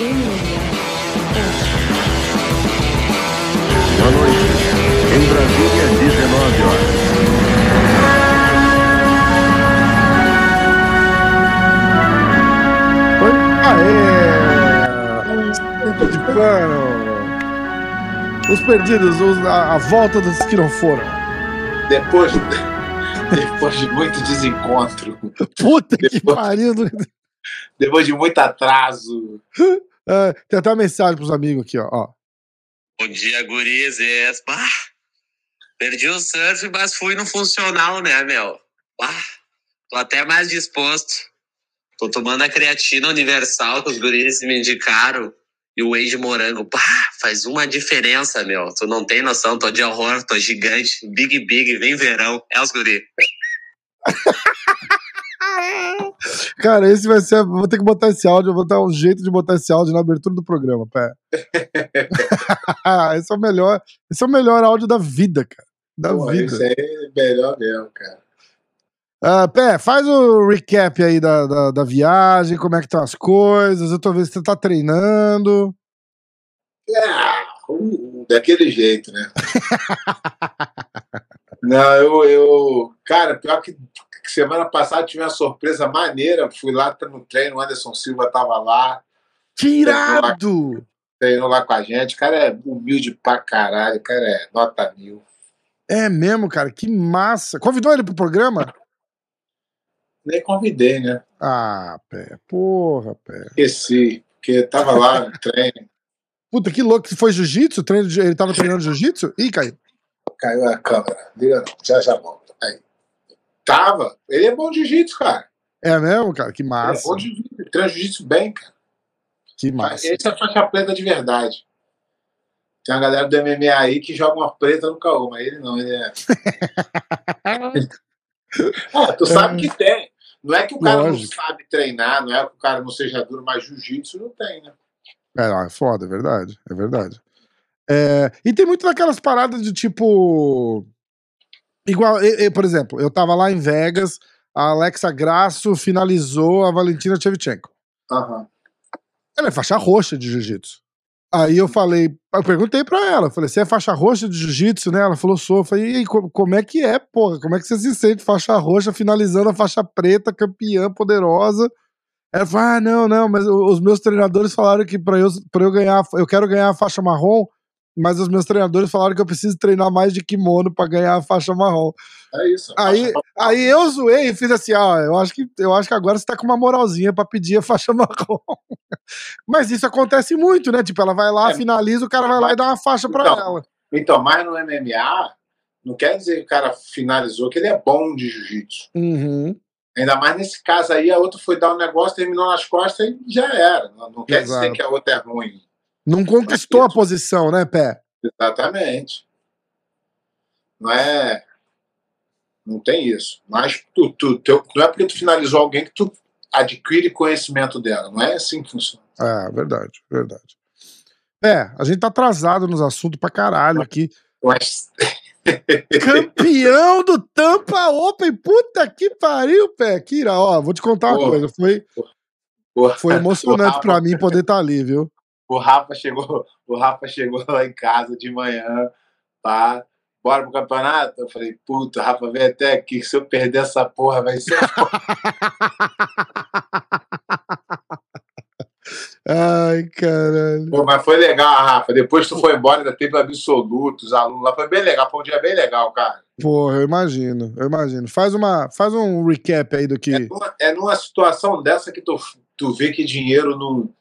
Boa noite. Em Brasília, 19 horas. Oi? Aê! De. Os perdidos, os- a, a volta dos que não foram. Depois, depois de muito desencontro, Puta que Depois- pariu. depois de muito atraso. É, tem até uma mensagem pros amigos aqui, ó. ó. Bom dia, gurizes. Bah, perdi o surf, mas fui no funcional, né, meu? Bah, tô até mais disposto. Tô tomando a creatina universal que os gurizes me indicaram. E o whey de morango. Bah, faz uma diferença, meu. Tu não tem noção. Tô de horror, tô gigante. Big, big, vem verão. É os guris. Cara, esse vai ser. Vou ter que botar esse áudio, vou dar um jeito de botar esse áudio na abertura do programa, pé. esse é o melhor. Esse é o melhor áudio da vida, cara. Da Pô, vida. aí é melhor mesmo, cara. Ah, Pé, faz o recap aí da, da, da viagem, como é que estão as coisas. Eu tô vendo se você tá treinando. É, daquele jeito, né? Não, eu, eu. Cara, pior que, que semana passada tive uma surpresa maneira. Fui lá no treino, o Anderson Silva tava lá, Tirado! treinou lá com a gente. O cara é humilde pra caralho, o cara é nota mil. É mesmo, cara, que massa. Convidou ele pro programa? Nem convidei, né? Ah, Pé, porra, Pé. Esqueci, porque tava lá no treino, Puta, que louco. Foi jiu-jitsu? Treino de- Ele tava treinando jiu-jitsu? Ih, caiu. caiu a câmera. Liga não, já já volto. Aí. Tava. Ele é bom de jiu-jitsu, cara. É mesmo, cara? Que Ele é massa. bom de jiu-jitsu. Treina jiu-jitsu bem, cara. Que massa. Esse é faixa preta de verdade. Tem uma galera do MMA aí que joga uma preta no caô, mas ele não, ele é. Ah, tu sabe que tem. Não é que o cara Lógico. não sabe treinar, não é que o cara não seja duro, mas jiu-jitsu não tem, né? É, não, é foda, é verdade. É verdade. É, e tem muito daquelas paradas de tipo. Igual, eu- eu, por exemplo, eu tava lá em Vegas, a Alexa Grasso finalizou a Valentina Shevchenko. Aham. Ela é faixa roxa de jiu-jitsu. Aí eu falei, eu perguntei pra ela, falei, você é faixa roxa de jiu-jitsu, né? Ela falou, sou. Eu falei, e aí, como é que é, porra? Como é que você se sente faixa roxa finalizando a faixa preta, campeã, poderosa? Ela falou, ah, não, não, mas os meus treinadores falaram que pra eu, pra eu ganhar, eu quero ganhar a faixa marrom, mas os meus treinadores falaram que eu preciso treinar mais de kimono pra ganhar a faixa marrom. É isso. Aí, aí eu zoei e fiz assim, ó, eu acho que eu acho que agora você tá com uma moralzinha pra pedir a faixa marrom. Mas isso acontece muito, né? Tipo, ela vai lá, É. finaliza, o cara vai lá e dá uma faixa pra Então. ela. Então, mas no MMA, não quer dizer que o cara finalizou que ele é bom de jiu-jitsu. Uhum. Ainda mais nesse caso aí, a outra foi dar um negócio, terminou nas costas e já era. Não, não quer dizer que a outra é ruim. Não conquistou a posição, né, Pé? Exatamente. Não é. Não tem isso. Mas tu, tu, teu- não é porque tu finalizou alguém que tu adquire conhecimento dela. Não é assim que funciona. É, verdade, verdade. É, a gente tá atrasado nos assuntos pra caralho aqui. Mas Campeão do Tampa Open, puta que pariu, Pé. Kira, ó, vou te contar uma Porra. coisa. Foi, o, foi emocionante o pra mim poder estar ali, viu? O Rafa chegou, o Rafa chegou lá em casa de manhã, tá? Bora pro campeonato? Eu falei, puta, Rafa, vem até aqui, se eu perder essa porra vai ser. Ai, caralho. Pô, mas foi legal, Rafa. Depois tu foi embora, ainda teve absolutos, alunos lá. Foi bem legal, foi um dia bem legal, cara. Porra, eu imagino, eu imagino. Faz, uma, faz um recap aí do É que. numa, é numa situação dessa que tu, tu vê que dinheiro não,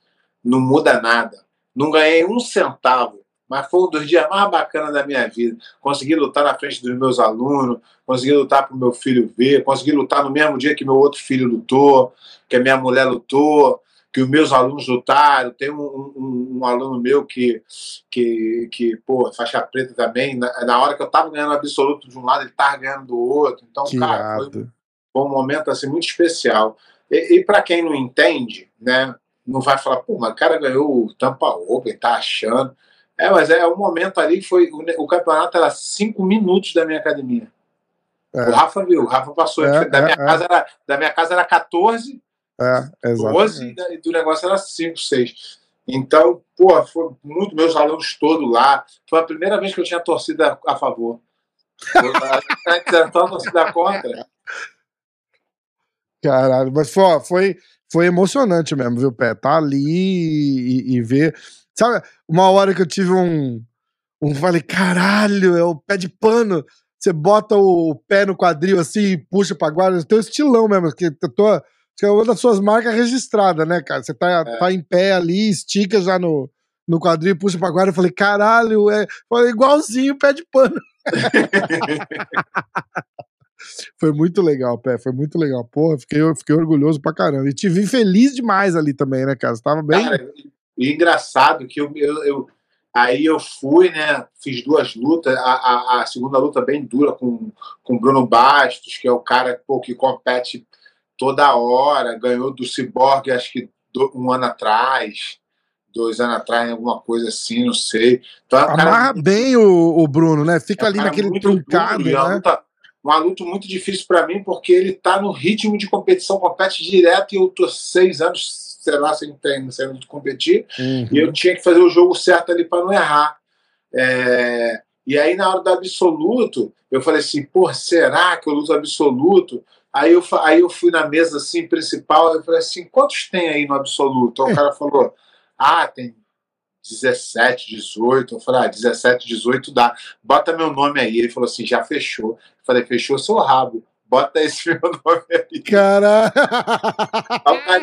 não muda nada. Não ganhei um centavo, mas foi um dos dias mais bacanas da minha vida. Consegui lutar na frente dos meus alunos, consegui lutar para o meu filho ver, consegui lutar no mesmo dia que meu outro filho lutou, que a minha mulher lutou, que os meus alunos lutaram. Tem um, um- um aluno meu que, que, que pô, faixa preta também. Na, na hora que eu estava ganhando absoluto de um lado, ele estava ganhando do outro. Então, Que cara, foi, foi um momento assim muito especial. E, e para quem não entende, né, não vai falar, pô, mas o cara ganhou o Tampa Open, tá achando. É, mas é um momento ali que foi. O, o campeonato era cinco minutos da minha academia. É. O Rafa viu, o Rafa passou. É, da, é, minha é. Casa era, da minha casa era 14, É, 12 exato. e do negócio era 5, 6. Então, pô, foi muito meus alunos todos lá. Foi a primeira vez que eu tinha torcida a favor. Então, torcida contra. Caralho, mas foi, foi, foi emocionante mesmo, viu, Pé? Tá ali e, e ver. Sabe, uma hora que eu tive um. um falei, caralho, é o pé de pano. Você bota o pé no quadril assim e puxa pra guarda. Teu estilão mesmo, que tua, que é uma das suas marcas registradas, né, cara? Você tá, é. tá em pé ali, estica já no, no quadril, puxa pra guarda. Eu falei, caralho, é falei, igualzinho pé de pano. foi muito legal, Pé, foi muito legal. Porra, fiquei, fiquei orgulhoso pra caramba. E te vi feliz demais ali também, né, cara? Você tava bem. Cara, e engraçado que eu, eu, eu, aí eu fui, né? Fiz duas lutas. A, a, a, segunda luta bem dura com o Bruno Bastos, que é o cara pô, que compete toda hora, ganhou do Cyborg acho que do, um ano atrás dois anos atrás, alguma coisa assim, não sei. Então, é Amarra cara, bem o, o, Bruno, né? Fica é ali naquele truncado, duro, né? Uma luta, uma luta muito difícil para mim, porque ele tá no ritmo de competição, compete direto e eu tô seis anos, sei lá, sem treino, sem competir, uhum. e eu tinha que fazer o jogo certo ali para não errar. É... E aí, na hora do absoluto, eu falei assim, pô, será que eu luto absoluto? Aí eu, aí eu fui na mesa assim, principal, eu falei assim, quantos tem aí no absoluto? Aí o cara falou, ah, tem 17, 18. Eu falei, ah, 17, 18 dá. Bota meu nome aí. Ele falou assim, já fechou. Eu falei, fechou seu rabo. Bota esse meu nome aí. Caralho!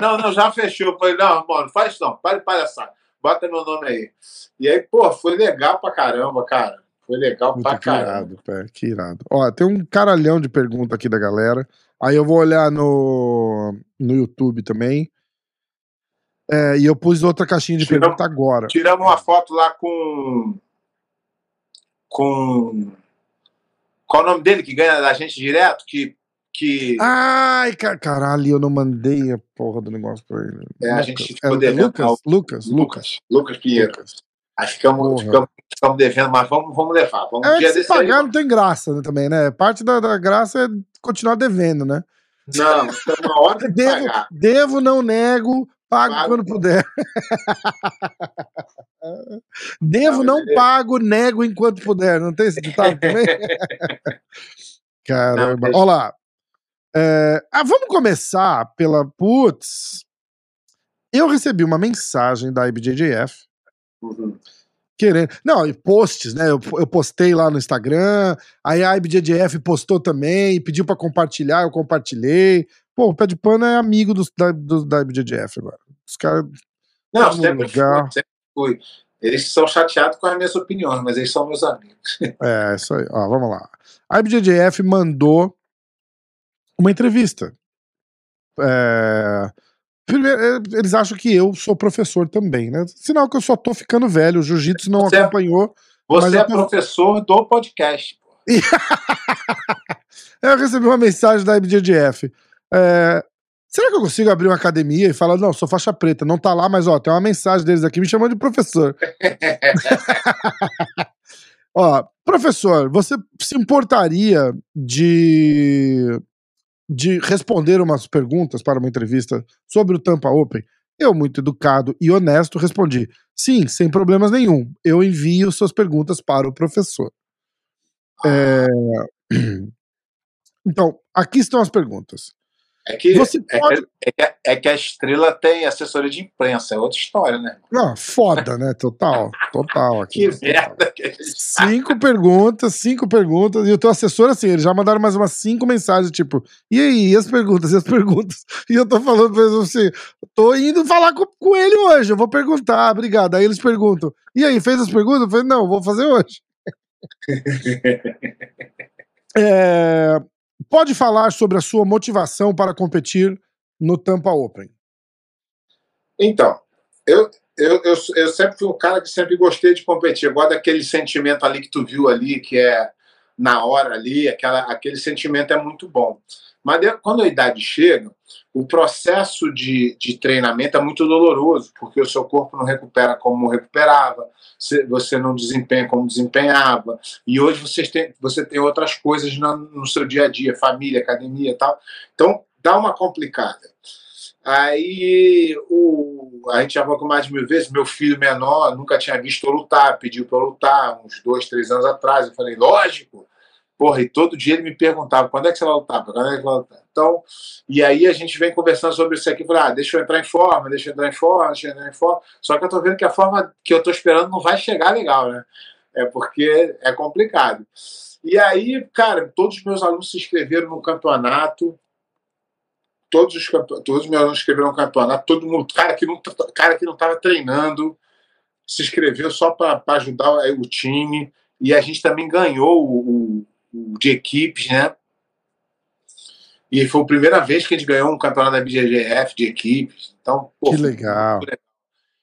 Não, não, já fechou. Eu falei, não, mano, faz não, para de palhaçada. Bota meu nome aí. E aí, pô, foi legal pra caramba, cara. Foi legal Muito pra caramba. Irado, pé, que irado. Ó, tem um caralhão de pergunta aqui da galera. Aí eu vou olhar no, no YouTube também. É, e eu pus outra caixinha de pergunta agora. Tiramos uma foto lá com. Com. Qual o nome dele que ganha da gente direto? Que. que... Ai, caralho, eu não mandei a porra do negócio pra ele. É, Lucas. a gente ficou é, devendo. Lucas, Lucas, Lucas. Lucas Pinheiro. Lucas. Aí ficamos, ficamos, ficamos, devendo, mas vamos, vamos levar. Vamos é, um dia se pagar aí, não tem graça né, também, né? Parte da, da graça é continuar devendo, né? Não, uma hora de devo, pagar. Devo, não nego, Pago, pago. quando puder. Devo, não, pago, nego enquanto puder. Não tem esse ditado também? Caramba. Olha lá. É... Ah, vamos começar pela. Putz. Eu recebi uma mensagem da IBJJF. Uhum. Querendo. Não, e posts, né? Eu, eu postei lá no Instagram, aí a IBJJF postou também, pediu para compartilhar, eu compartilhei. Pô, o Pé de Pano é amigo dos, da, do, da IBJJF agora. Os caras. Não, sempre fui, sempre fui. Eles são chateados com as minhas opiniões, mas eles são meus amigos. É, isso aí. Ó, vamos lá. A IBJJF mandou uma entrevista. É... Primeiro, é, eles acham que eu sou professor também, né? Sinal que eu só tô ficando velho, o jiu-jitsu não você é acompanhou. É, você é tô... professor do podcast. eu recebi uma mensagem da IBJJF. É, será que eu consigo abrir uma academia e falar, não, sou faixa preta, não tá lá, mas ó, tem uma mensagem deles aqui me chamando de professor. ó, professor, você se importaria de, de responder umas perguntas para uma entrevista sobre o Tampa Open? Eu, muito educado e honesto, respondi: sim, sem problemas nenhum. Eu envio suas perguntas para o professor. É... Então, aqui estão as perguntas. É que, Você é pode... é, que, é, que, a estrela tem assessoria de imprensa, é outra história, né? Não, foda, né? Total, total. Aqui, que merda que Cinco perguntas, cinco perguntas, e o teu assessor, assim, eles já mandaram mais umas cinco mensagens, tipo, e aí, e as perguntas, e as perguntas? E eu tô falando pra eles assim, tô indo falar com, com ele hoje, eu vou perguntar, obrigado. Aí eles perguntam, e aí, fez as perguntas? Eu falei, não, vou fazer hoje. é, pode falar sobre a sua motivação para competir no Tampa Open? Então, eu, eu, eu, eu, sempre fui um cara que sempre gostei de competir. Gosto daquele sentimento ali que tu viu ali, que é na hora ali, aquela, aquele sentimento é muito bom. Mas quando a idade chega, o processo de, de treinamento é muito doloroso, porque o seu corpo não recupera como recuperava, você não desempenha como desempenhava, e hoje você tem, você tem outras coisas no, no seu dia a dia, família, academia e tal. Então, dá uma complicada. Aí o, a gente já falou mais de mil vezes. Meu filho menor nunca tinha visto eu lutar, pediu para eu lutar uns dois, três anos atrás. Eu falei, lógico. Porra, e todo dia ele me perguntava quando é que você vai lutar? Quando é que vai lutar? Então, e aí a gente vem conversando sobre isso aqui. Falei, ah, deixa eu entrar em forma, deixa eu entrar em forma, deixa eu entrar em forma. Só que eu tô vendo que a forma que eu tô esperando não vai chegar legal, né? É porque é complicado. E aí, cara, todos os meus alunos se inscreveram no campeonato todos os, todos os meus alunos escreveram um campeonato, todo mundo, cara que não cara que não estava treinando, se inscreveu só para ajudar o time e a gente também ganhou o, de equipes, né? E foi a primeira vez que a gente ganhou um campeonato da BGGF de equipes. Então, pô, que legal.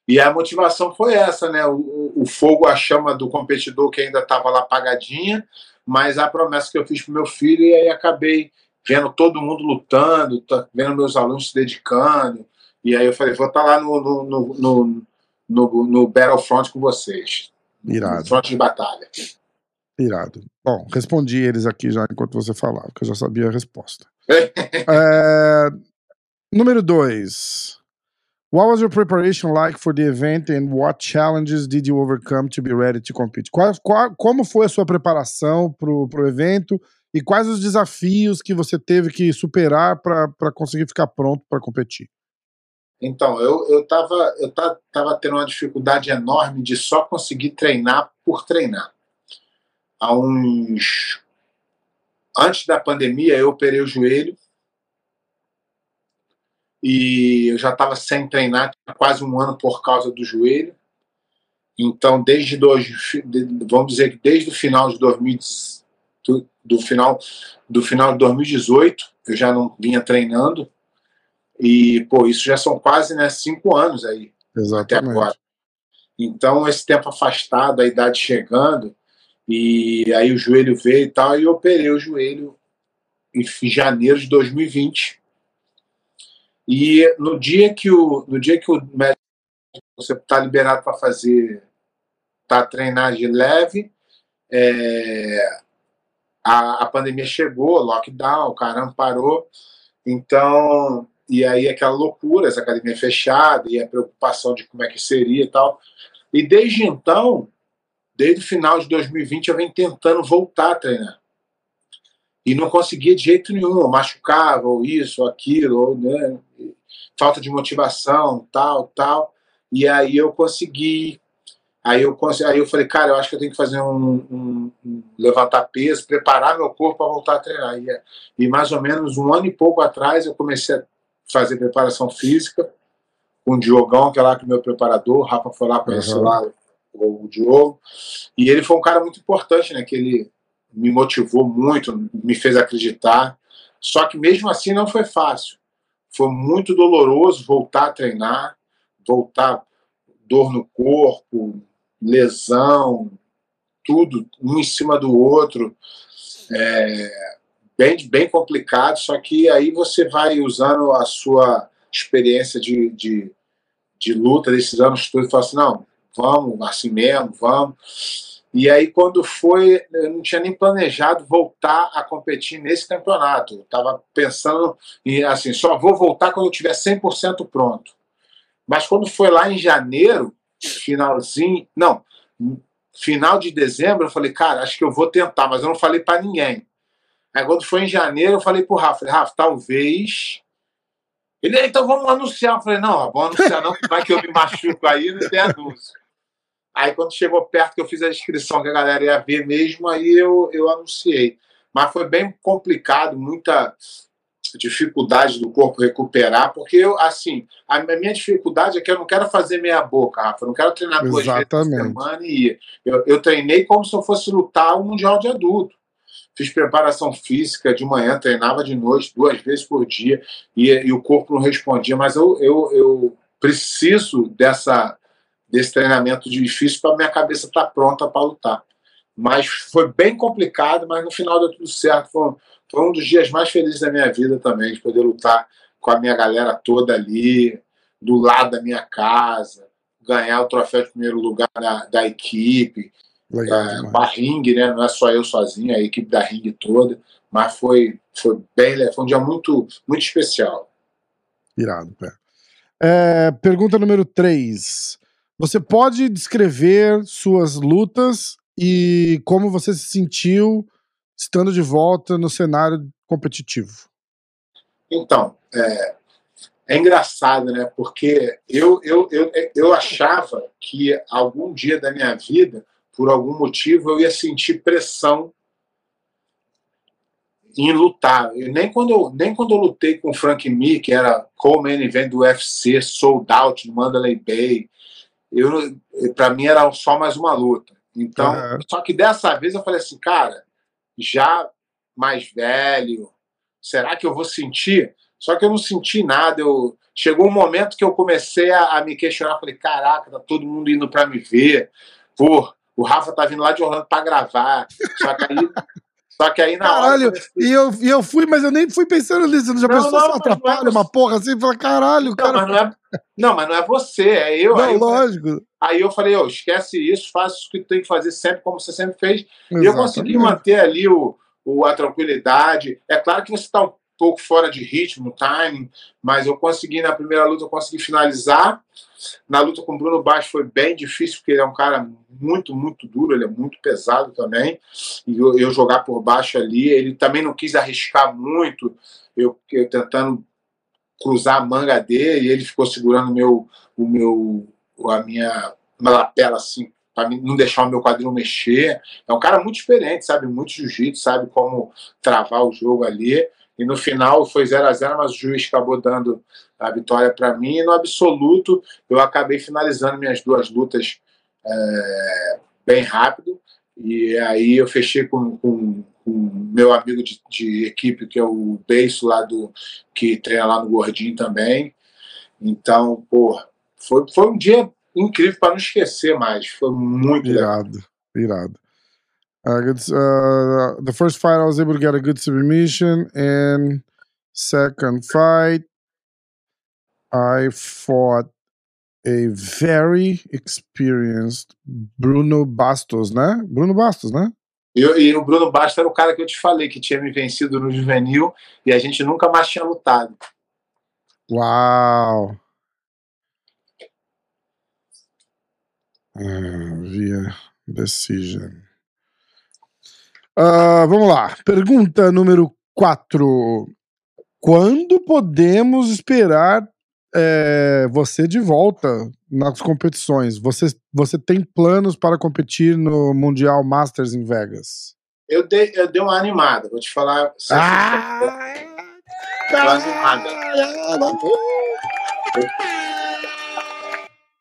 E a motivação foi essa, né? O, o fogo, a chama do competidor que ainda estava lá apagadinha, mas a promessa que eu fiz para meu filho e aí acabei vendo todo mundo lutando, tá, vendo meus alunos se dedicando. E aí eu falei, vou estar tá lá no, no, no, no, Battlefront com vocês. Irado. Front de batalha. Irado. Bom, respondi eles aqui já enquanto você falava, porque eu já sabia a resposta. é, número 2. What was your preparation like for the event and what challenges did you overcome to be ready to compete? Qual, qual, como foi a sua preparação para o evento e quais os desafios que você teve que superar para conseguir ficar pronto para competir? Então, eu estava eu tava, tava tendo uma dificuldade enorme de só conseguir treinar por treinar. Há uns. Antes da pandemia, eu operei o joelho e eu já estava sem treinar quase um ano por causa do joelho. Então, desde dois, vamos dizer que desde o final de 2019 do, do, final do final de 2018 eu já não vinha treinando e pô isso já são quase né cinco anos aí Exatamente. até agora então esse tempo afastado a idade chegando e aí o joelho veio e tal e eu operei o joelho em janeiro de 2020 e no dia que o no dia que o médico você está liberado para fazer tá treinagem leve é, a, a pandemia chegou, lockdown, caramba, parou. Então, e aí aquela loucura, essa academia fechada, e a preocupação de como é que seria e tal. E desde então, desde o final de 2020, eu venho tentando voltar a treinar. E não conseguia de jeito nenhum, eu machucava, ou isso, ou aquilo, ou, né, falta de motivação, tal, tal. E aí eu consegui Aí eu, aí eu falei, cara, eu acho que eu tenho que fazer um, um, um levantar peso, preparar meu corpo para voltar a treinar. E, e, mais ou menos um ano e pouco atrás eu comecei a fazer preparação física com o Diogão, que é lá que é meu preparador, o Rafa foi lá conhecer uhum. lá o Diogo. E ele foi um cara muito importante, né? Que ele me motivou muito, me fez acreditar. Só que mesmo assim não foi fácil. Foi muito doloroso voltar a treinar, voltar dor no corpo, lesão, tudo um em cima do outro. É, bem, bem complicado, só que aí você vai usando a sua experiência de, de, de luta desses anos todos e fala assim, não, vamos, assim mesmo, vamos. E aí, quando foi, eu não tinha nem planejado voltar a competir nesse campeonato. Eu estava pensando em, assim, só vou voltar quando eu tiver 100% pronto. Mas quando foi lá em janeiro, finalzinho, não, final de dezembro, eu falei, cara, acho que eu vou tentar, mas eu não falei para ninguém. Aí quando foi em janeiro, eu falei pro Rafa, Rafa, talvez. Ele, então vamos anunciar. Eu falei, não, vamos anunciar, não, vai que eu me machuco aí, não tem anúncio. Aí quando chegou perto que eu fiz a inscrição, que a galera ia ver mesmo, aí eu, eu anunciei. Mas foi bem complicado, muita dificuldade do corpo recuperar, porque eu, assim, a minha dificuldade é que eu não quero fazer meia boca, Rafa, eu não quero treinar duas vezes por semana e ir. Eu, eu treinei como se eu fosse lutar o Mundial de Adulto. Fiz preparação física de manhã, treinava de noite, duas vezes por dia, e, e o corpo não respondia, mas eu, eu, eu preciso dessa, desse treinamento difícil para minha cabeça estar tá pronta para lutar. Mas foi bem complicado, mas no final deu tudo certo. Foi, foi um dos dias mais felizes da minha vida também, de poder lutar com a minha galera toda ali, do lado da minha casa, ganhar o troféu de primeiro lugar da, da equipe. Legal, é, a Ring, né? Não é só eu sozinho, a equipe da Ring toda, mas foi, foi bem, foi um dia muito, muito especial. Irado, pé. É, pergunta número 3. Você pode descrever suas lutas e como você se sentiu estando de volta no cenário competitivo? Então, é, é engraçado, né? Porque eu, eu, eu, eu achava que algum dia da minha vida, por algum motivo, eu ia sentir pressão em lutar. Eu, nem, quando eu, nem quando eu lutei com o Frank Mir, que era co-main event do UFC, sold out no Mandalay Bay, eu para mim era só mais uma luta. Então, uhum. só que dessa vez eu falei assim, cara, já mais velho, será que eu vou sentir? Só que eu não senti nada. Eu chegou um momento que eu comecei a, a me questionar, falei, caraca, tá todo mundo indo para me ver. Pô, o Rafa tá vindo lá de Orlando para gravar. Só que aí só que aí na caralho, hora. E eu, e eu fui, mas eu nem fui pensando nisso. Já não, pensou não, se atrapalha é uma porra assim? Fala, caralho, não, cara. Mas não, é, não, mas não é você, é eu. Não, aí lógico. Aí eu falei, oh, esquece isso, faça o que tem que fazer sempre, como você sempre fez. Exatamente. E eu consegui manter ali o, o, a tranquilidade. É claro que você está um pouco fora de ritmo, timing, mas eu consegui, na primeira luta, eu consegui finalizar. Na luta com o Bruno Baixo foi bem difícil, porque ele é um cara muito, muito duro, ele é muito pesado também. E eu, eu jogar por baixo ali, ele também não quis arriscar muito, eu, eu tentando cruzar a manga dele, e ele ficou segurando meu, o meu, a minha, lapela assim, para não deixar o meu quadril mexer. É um cara muito experiente, sabe muito jiu-jitsu, sabe como travar o jogo ali. E no final foi 0 a 0 mas o juiz acabou dando a vitória para mim. E no absoluto, eu acabei finalizando minhas duas lutas é, bem rápido. E aí eu fechei com, com, com meu amigo de, de, equipe, que é o Beiço lá do que treina lá no Gordinho também. Então, pô, foi, foi um dia incrível para não esquecer mais. Foi muito irado, legal. irado. Uh, good, uh, the first fight, I was able to get a good submission, and second fight, I fought a very experienced Bruno Bastos, né? Bruno Bastos, né? E, e, o Bruno Bastos era o cara que eu te falei que tinha me vencido no juvenil e a gente nunca mais tinha lutado. Uau! Uh, via decision. Uh, vamos lá. Pergunta número 4. Quando podemos esperar é, você de volta nas competições? Você, você tem planos para competir no Mundial Masters em Vegas? Eu dei, eu dei uma animada, vou te falar. Ah, animada.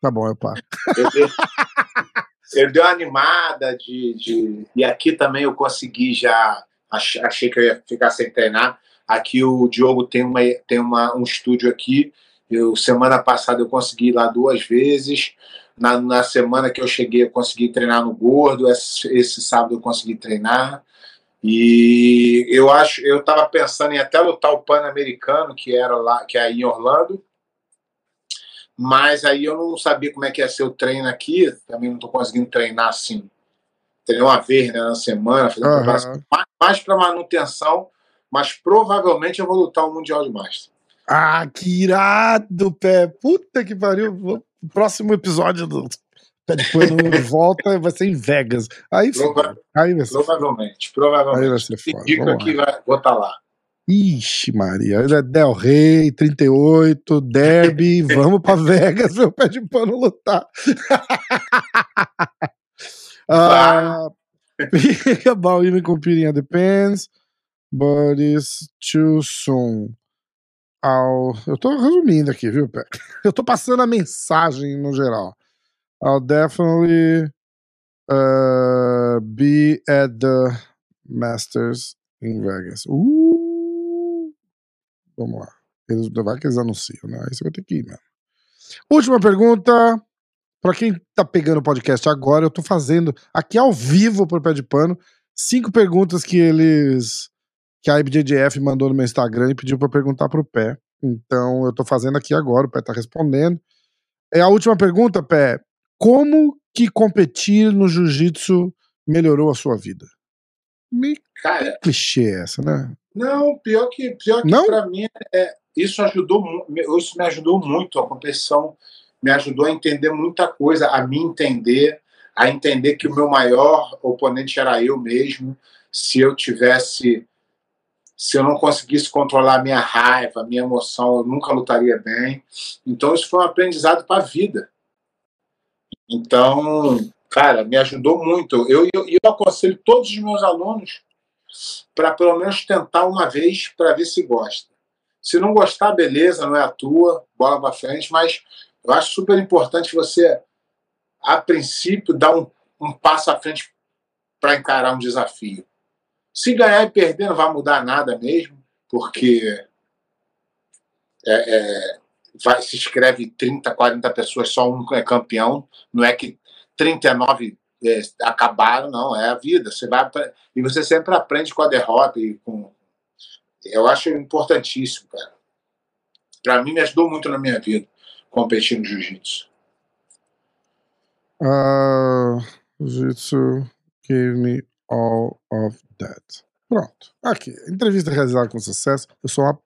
Tá bom, eu paro. Eu dei, eu dei uma animada de, de. E aqui também eu consegui já. Achei que eu ia ficar sem treinar. Aqui o Diogo tem, uma, tem uma, um estúdio aqui. Eu, semana passada eu consegui ir lá duas vezes. Na, na semana que eu cheguei, eu consegui treinar no Gordo. Esse, esse sábado eu consegui treinar. E eu acho, eu estava pensando em até lutar o Pan-Americano, que era lá, que é aí em Orlando mas aí eu não sabia como é que ia ser o treino aqui, também não estou conseguindo treinar assim. Treinei uma vez né, na semana, fazer uhum. mais, mais para manutenção, mas provavelmente eu vou lutar o Mundial de Master. Ah, que irado, pé! Puta que pariu! O próximo episódio do Pé de Pano volta vai ser em Vegas. Aí, Prova aí vai ser provavelmente, provavelmente. Aí vai ser foda. Que vai, vou estar tá lá. Ixi, Maria, é Del Rey, 38, Derby, vamos para Vegas ver o pé de pano lutar. uh, about even competing at the pens, but it's too soon. I'll, eu tô resumindo aqui, viu, Pé? Eu tô passando a mensagem no geral. I'll definitely uh, be at the Masters in Vegas. Uh! Vamos lá. Eles, vai que eles anunciam, né? Aí você vai ter que ir mesmo. Última pergunta. Para quem tá pegando o podcast agora, eu tô fazendo aqui ao vivo pro Pé de Pano cinco perguntas que eles. que a IBJJF mandou no meu Instagram e pediu para perguntar pro Pé. Então eu tô fazendo aqui agora, o Pé tá respondendo. É a última pergunta, Pé. Como que competir no jiu-jitsu melhorou a sua vida? Meio Cara, clichê essa, né? Não, pior que, pior que Não? mim é, isso ajudou isso me ajudou muito a competição me ajudou a entender muita coisa a me entender a entender que o meu maior oponente era eu mesmo. Se eu tivesse se eu não conseguisse controlar a minha raiva a minha emoção eu nunca lutaria bem. Então isso foi um aprendizado para a vida. Então cara me ajudou muito. Eu, eu, eu aconselho todos os meus alunos para pelo menos tentar uma vez para ver se gosta. Se não gostar, beleza, não é a tua, bola para frente, mas eu acho super importante você, a princípio, dar um, um passo à frente para encarar um desafio. Se ganhar e perder, não vai mudar nada mesmo, porque é, é, vai, se inscreve 30, 40 pessoas, só um é campeão, não é que 39 é, acabaram, não, é a vida. Você vai e você sempre aprende com a derrota e com. Eu acho importantíssimo, cara. Para mim, me ajudou muito na minha vida competir no jiu-jitsu. Uh, jiu-jitsu gave me all of that. Pronto. Aqui. Entrevista realizada com sucesso. Eu sou uma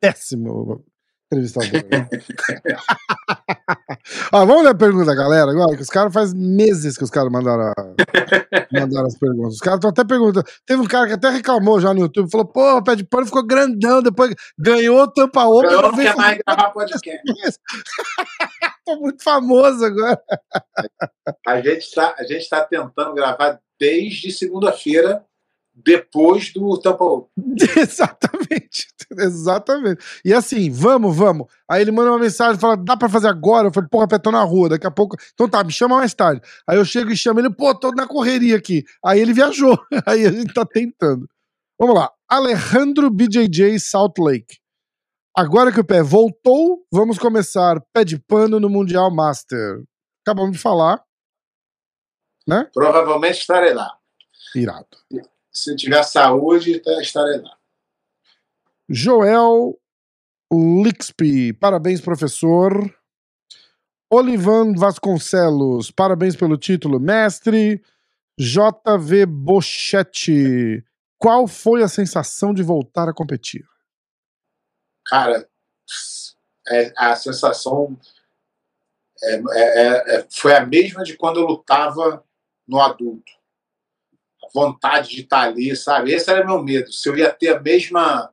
péssimo entrevistador. ah, vamos ler a pergunta da galera agora, que os caras faz meses que os caras mandaram, a- mandaram as perguntas. Os caras estão até perguntando. Teve um cara que até reclamou já no YouTube, falou, pô, o pé de pano ficou grandão, depois ganhou tampa open. Eu não quero mais gravar podcast. Tô muito famoso agora. A gente está a gente tá tentando gravar desde segunda-feira, depois do Tampa Open. Exatamente, exatamente. E assim, vamos, vamos. Aí ele manda uma mensagem e fala: dá pra fazer agora? Eu falei, porra, pé, tô na rua, daqui a pouco. Então tá, me chama mais tarde. Aí eu chego e chamo ele, pô, tô na correria aqui. Aí ele viajou. Aí a gente tá tentando. Vamos lá. Alejandro BJJ Salt Lake. Agora que o pé voltou, vamos começar pé de pano no Mundial Master. Acabamos de falar. Provavelmente estarei lá. Irado. Se tiver saúde, tá- estarei lá. Joel Lixby, parabéns, professor. Olivan Vasconcelos, parabéns pelo título, mestre. JV Bochetti, qual foi a sensação de voltar a competir? Cara, é, a sensação é, é- é- foi a mesma de quando eu lutava no adulto. Vontade de estar ali, sabe? Esse era meu medo. Se eu ia ter a mesma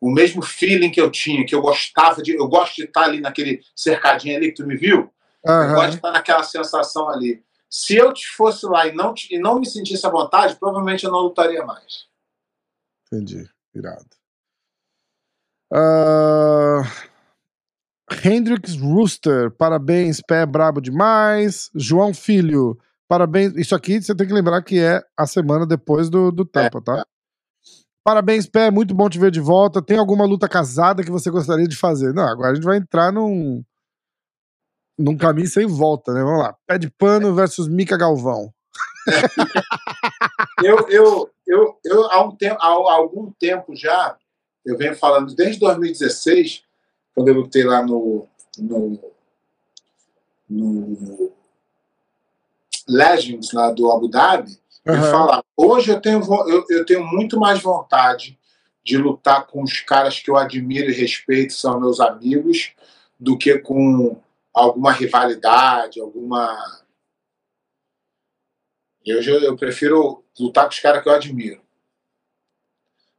o mesmo feeling que eu tinha, que eu gostava de, eu gosto de estar ali naquele cercadinho ali que tu me viu. Eu Aham, gosto de estar naquela sensação ali. Se eu fosse lá e não, e não me sentisse à vontade, provavelmente eu não lutaria mais. entendi. Irado. Ah, Hendrix Rooster, parabéns, pé brabo demais. João Filho, parabéns. Isso aqui você tem que lembrar que é a semana depois do, do Tampa, tá? Parabéns, pé, muito bom te ver de volta. Tem alguma luta casada que você gostaria de fazer? Não, agora a gente vai entrar num, num caminho sem volta, né? Vamos lá. Pé de pano versus Mica Galvão. Eu, eu, eu, eu há, um tempo, há algum tempo já, eu venho falando desde 2016, quando eu lutei lá no, no, no Legends lá do Abu Dhabi, eu Aham. falava, hoje eu tenho, eu, eu tenho muito mais vontade de lutar com os caras que eu admiro e respeito, são meus amigos, do que com alguma rivalidade, alguma. Eu, eu prefiro lutar com os caras que eu admiro.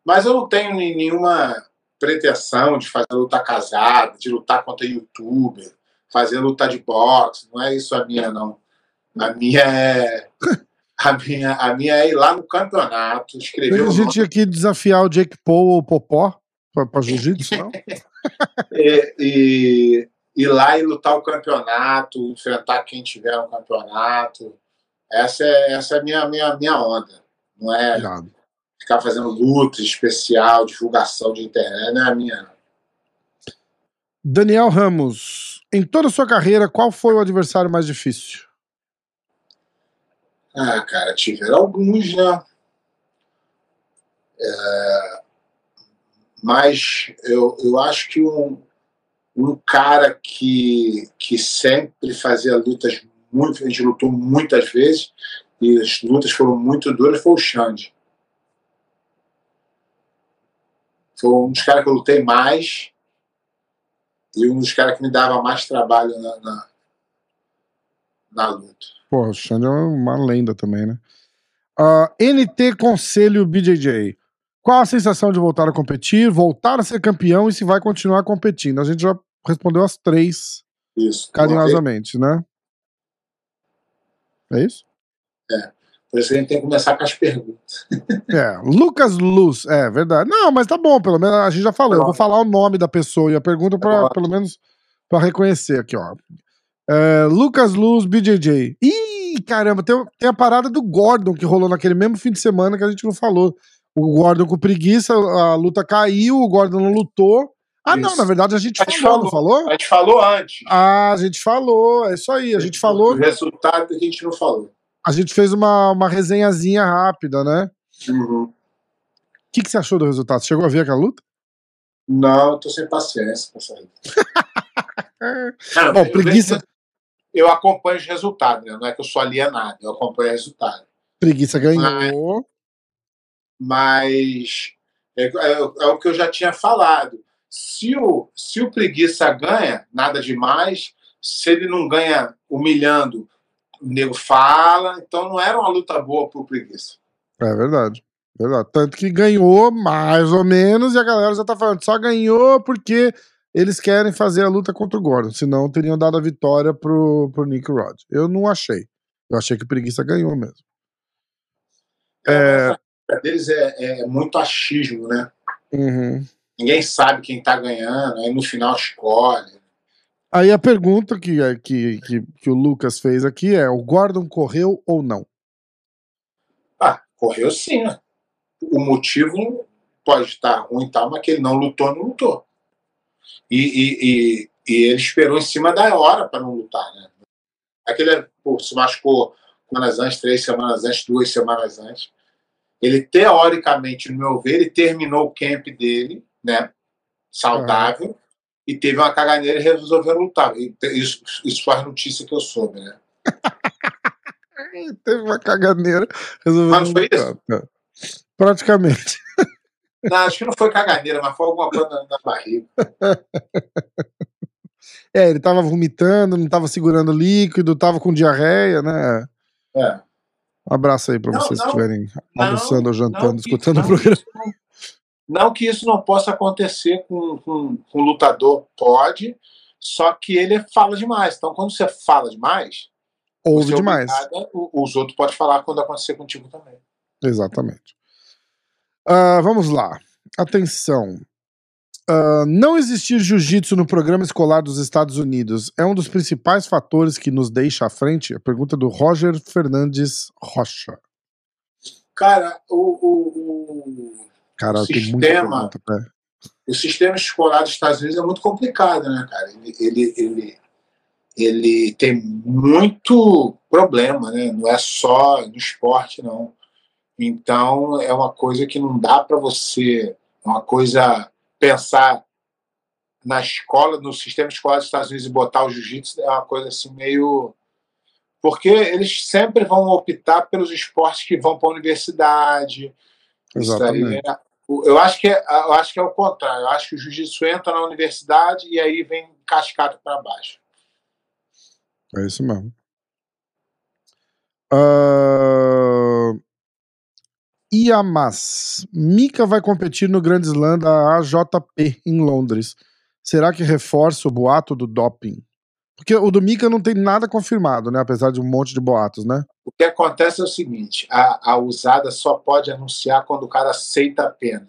Mas eu não tenho nenhuma pretensão de fazer luta casada, de lutar contra youtuber, fazer luta de boxe. Não é isso a minha, não. A minha é. A minha, a minha é ir lá no campeonato, escrever nome gente aqui desafiar o Jake Paul ou o Popó pra jiu-jitsu, não? e, e ir lá e lutar o campeonato, enfrentar quem tiver no campeonato. Essa é, essa é a minha, minha, minha onda. Não é ficar fazendo luta especial, divulgação de internet, não é a minha. Daniel Ramos, em toda a sua carreira, qual foi o adversário mais difícil? Ah, cara, tiveram alguns, né? É, mas eu, eu acho que um, um cara que, que sempre fazia lutas muito, a gente lutou muitas vezes, e as lutas foram muito duras, foi o Xande. Foi um dos caras que eu lutei mais e um dos caras que me dava mais trabalho na, na, na luta. Pô, o Xande é uma lenda também, né? Uh, NT Conselho BJJ. Qual a sensação de voltar a competir, voltar a ser campeão e se vai continuar competindo? A gente já respondeu as três Isso. carinhosamente, né? É isso? É. Por isso que a gente tem que começar com as perguntas. É, Lucas Luz, é verdade. Não, mas tá bom, pelo menos a gente já falou. Eu vou falar o nome da pessoa e a pergunta para pelo menos para reconhecer aqui, ó. É, Lucas Luz, BJJ. Ih, caramba, tem, tem a parada do Gordon que rolou naquele mesmo fim de semana que a gente não falou. O Gordon com preguiça, a luta caiu, o Gordon não lutou. Ah, isso. não, na verdade a gente, a gente falou, falou, falou? A gente falou antes. Ah, a gente falou, é isso aí, a gente falou. O resultado a gente não falou. A gente fez uma, uma resenhazinha rápida, né? Uhum. O que, que você achou do resultado? Você chegou a ver aquela luta? Não, eu tô sem paciência pra sair. Bom, preguiça. Eu acompanho os resultados, né? Não é que eu sou alienado, eu acompanho o resultado. Preguiça ganhou. Mas, mas é, é, é, o que eu já tinha falado. Se o, se o preguiça ganha, nada demais. Se ele não ganha humilhando, o nego fala. Então não era uma luta boa pro preguiça. É verdade. Verdade. Tanto que ganhou mais ou menos, e a galera já tá falando, só ganhou porque eles querem fazer a luta contra o Gordon, senão teriam dado a vitória pro, pro Nick Rod. Eu não achei. Eu achei que o Preguiça ganhou mesmo. É... A deles é, é, muito achismo, né? Uhum. Ninguém sabe quem tá ganhando, aí no final escolhe. Aí a pergunta que, que, que, que o Lucas fez aqui é: o Gordon correu ou não? Ah, correu sim, né? O motivo pode estar ruim e tal, mas que ele não lutou, não lutou. E, e, e, e ele esperou em cima da hora para não lutar, né? Aquele pô, se machucou semanas antes, três semanas antes, duas semanas antes. Ele, teoricamente, no meu ver, ele terminou o camp dele, né? Saudável, uhum. e teve uma caganeira e resolveu lutar. Isso, isso faz notícia que eu soube, né? teve uma caganeira, resolveu Mas foi isso? Praticamente. Não, acho que não foi caganeira, mas foi alguma coisa na, na barriga. É, ele tava vomitando, não tava segurando líquido, tava com diarreia, né? É. Um abraço aí pra Não, vocês que não, estiverem almoçando ou jantando, escutando o programa. que não- que isso não possa acontecer com, com, com um lutador, pode, só que ele fala demais. Então, quando você fala demais, Ouve é demais. obrigado- o- os outros podem falar quando acontecer contigo também. Exatamente. Ah, vamos lá. Atenção. Ah, não existir jiu-jitsu no programa escolar dos Estados Unidos é um dos principais fatores que nos deixa à frente? A pergunta do Roger Fernandes Rocha. Cara, o, o, o, tem muita Sistema. pergunta. o sistema escolar dos Estados Unidos é muito complicado, né, cara? Ele, ele, ele, ele tem muito problema, né? Não é só no esporte, não. Então, é uma coisa que não dá para você, é uma coisa pensar na escola, no sistema escolar dos Estados Unidos e botar o jiu-jitsu é uma coisa assim meio porque eles sempre vão optar pelos esportes que vão para a universidade. Exatamente. é- eu acho que é, eu acho que é o contrário. Eu acho que o jiu-jitsu entra na universidade e aí vem cascado para baixo. É isso mesmo. Ah, Iamas. Mika vai competir no Grand Slam da AJP em Londres. Será que reforça o boato do doping? Porque o do Mika não tem nada confirmado, né? Apesar de um monte de boatos, né? O que acontece é o seguinte: a, a usada só pode anunciar quando o cara aceita a pena.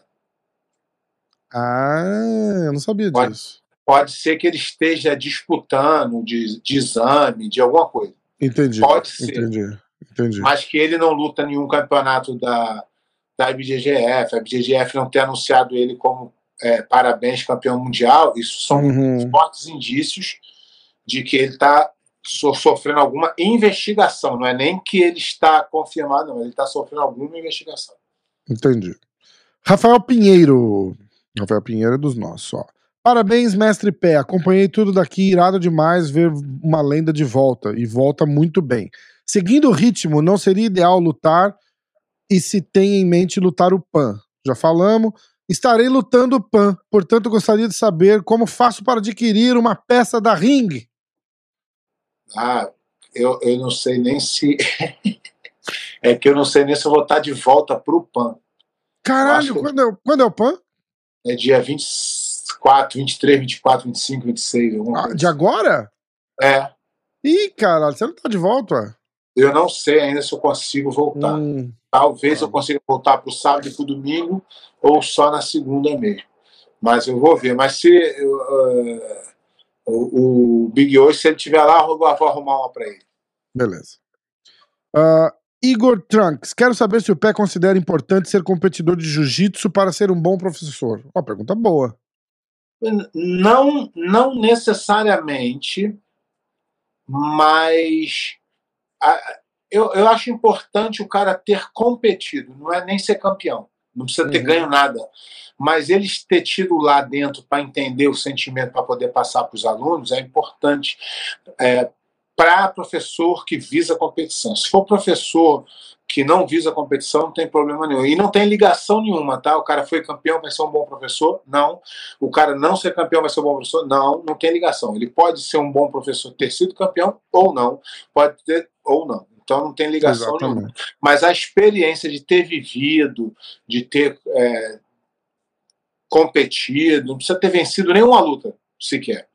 Ah, eu não sabia Pode. disso. Pode ser que ele esteja disputando de, de exame, de alguma coisa, Entendi. Pode ser. Entendi. Entendi. mas que ele não luta nenhum campeonato da, da IBJJF, a IBJJF não ter anunciado ele como é, parabéns campeão mundial, isso são Uhum. fortes indícios de que ele está sofrendo alguma investigação. Não é nem que ele está confirmado, não. Ele está sofrendo alguma investigação. Entendi. Rafael Pinheiro. Rafael Pinheiro é dos nossos, ó. Parabéns, mestre Pé. Acompanhei tudo daqui, irado demais ver uma lenda de volta. E volta muito bem. Seguindo o ritmo, não seria ideal lutar e se tem em mente lutar o PAN. Já falamos. Estarei lutando PAN, portanto gostaria de saber como faço para adquirir uma peça da Ring. Ah, eu, eu não sei nem se. é que eu não sei nem se eu vou estar de volta pro PAN. Caralho, quando é, quando é o PAN? É dia 24, 23, 24, 25, 26. alguma Ah, de agora? assim. É. Ih, caralho, você não tá de volta, ué. Eu não sei ainda se eu consigo voltar. Hum, Talvez eu consiga voltar pro sábado e pro domingo, ou só na segunda mesmo. Mas eu vou ver. Mas se uh, o, o Big O, se ele estiver lá, eu vou arrumar uma para ele. beleza. Ah, Igor Trunks, quero saber se o pé considera importante ser competidor de jiu-jitsu para ser um bom professor. Uma pergunta boa. Não, não necessariamente, mas a- eu, eu acho importante o cara ter competido, não é nem ser campeão, não precisa ter Uhum. ganho nada, mas eles ter tido lá dentro para entender o sentimento, para poder passar para os alunos, é importante para professor que visa competição. Se for professor que não visa competição, não tem problema nenhum. E não tem ligação nenhuma, tá? O cara foi campeão, vai ser um bom professor? Não. O cara não ser campeão vai ser um bom professor? Não, não tem ligação. Ele pode ser um bom professor, ter sido campeão ou não. Pode ter ou não. Então não tem ligação nenhuma. Exatamente. Mas a experiência de ter vivido, de ter é, competido, não precisa ter vencido nenhuma luta sequer.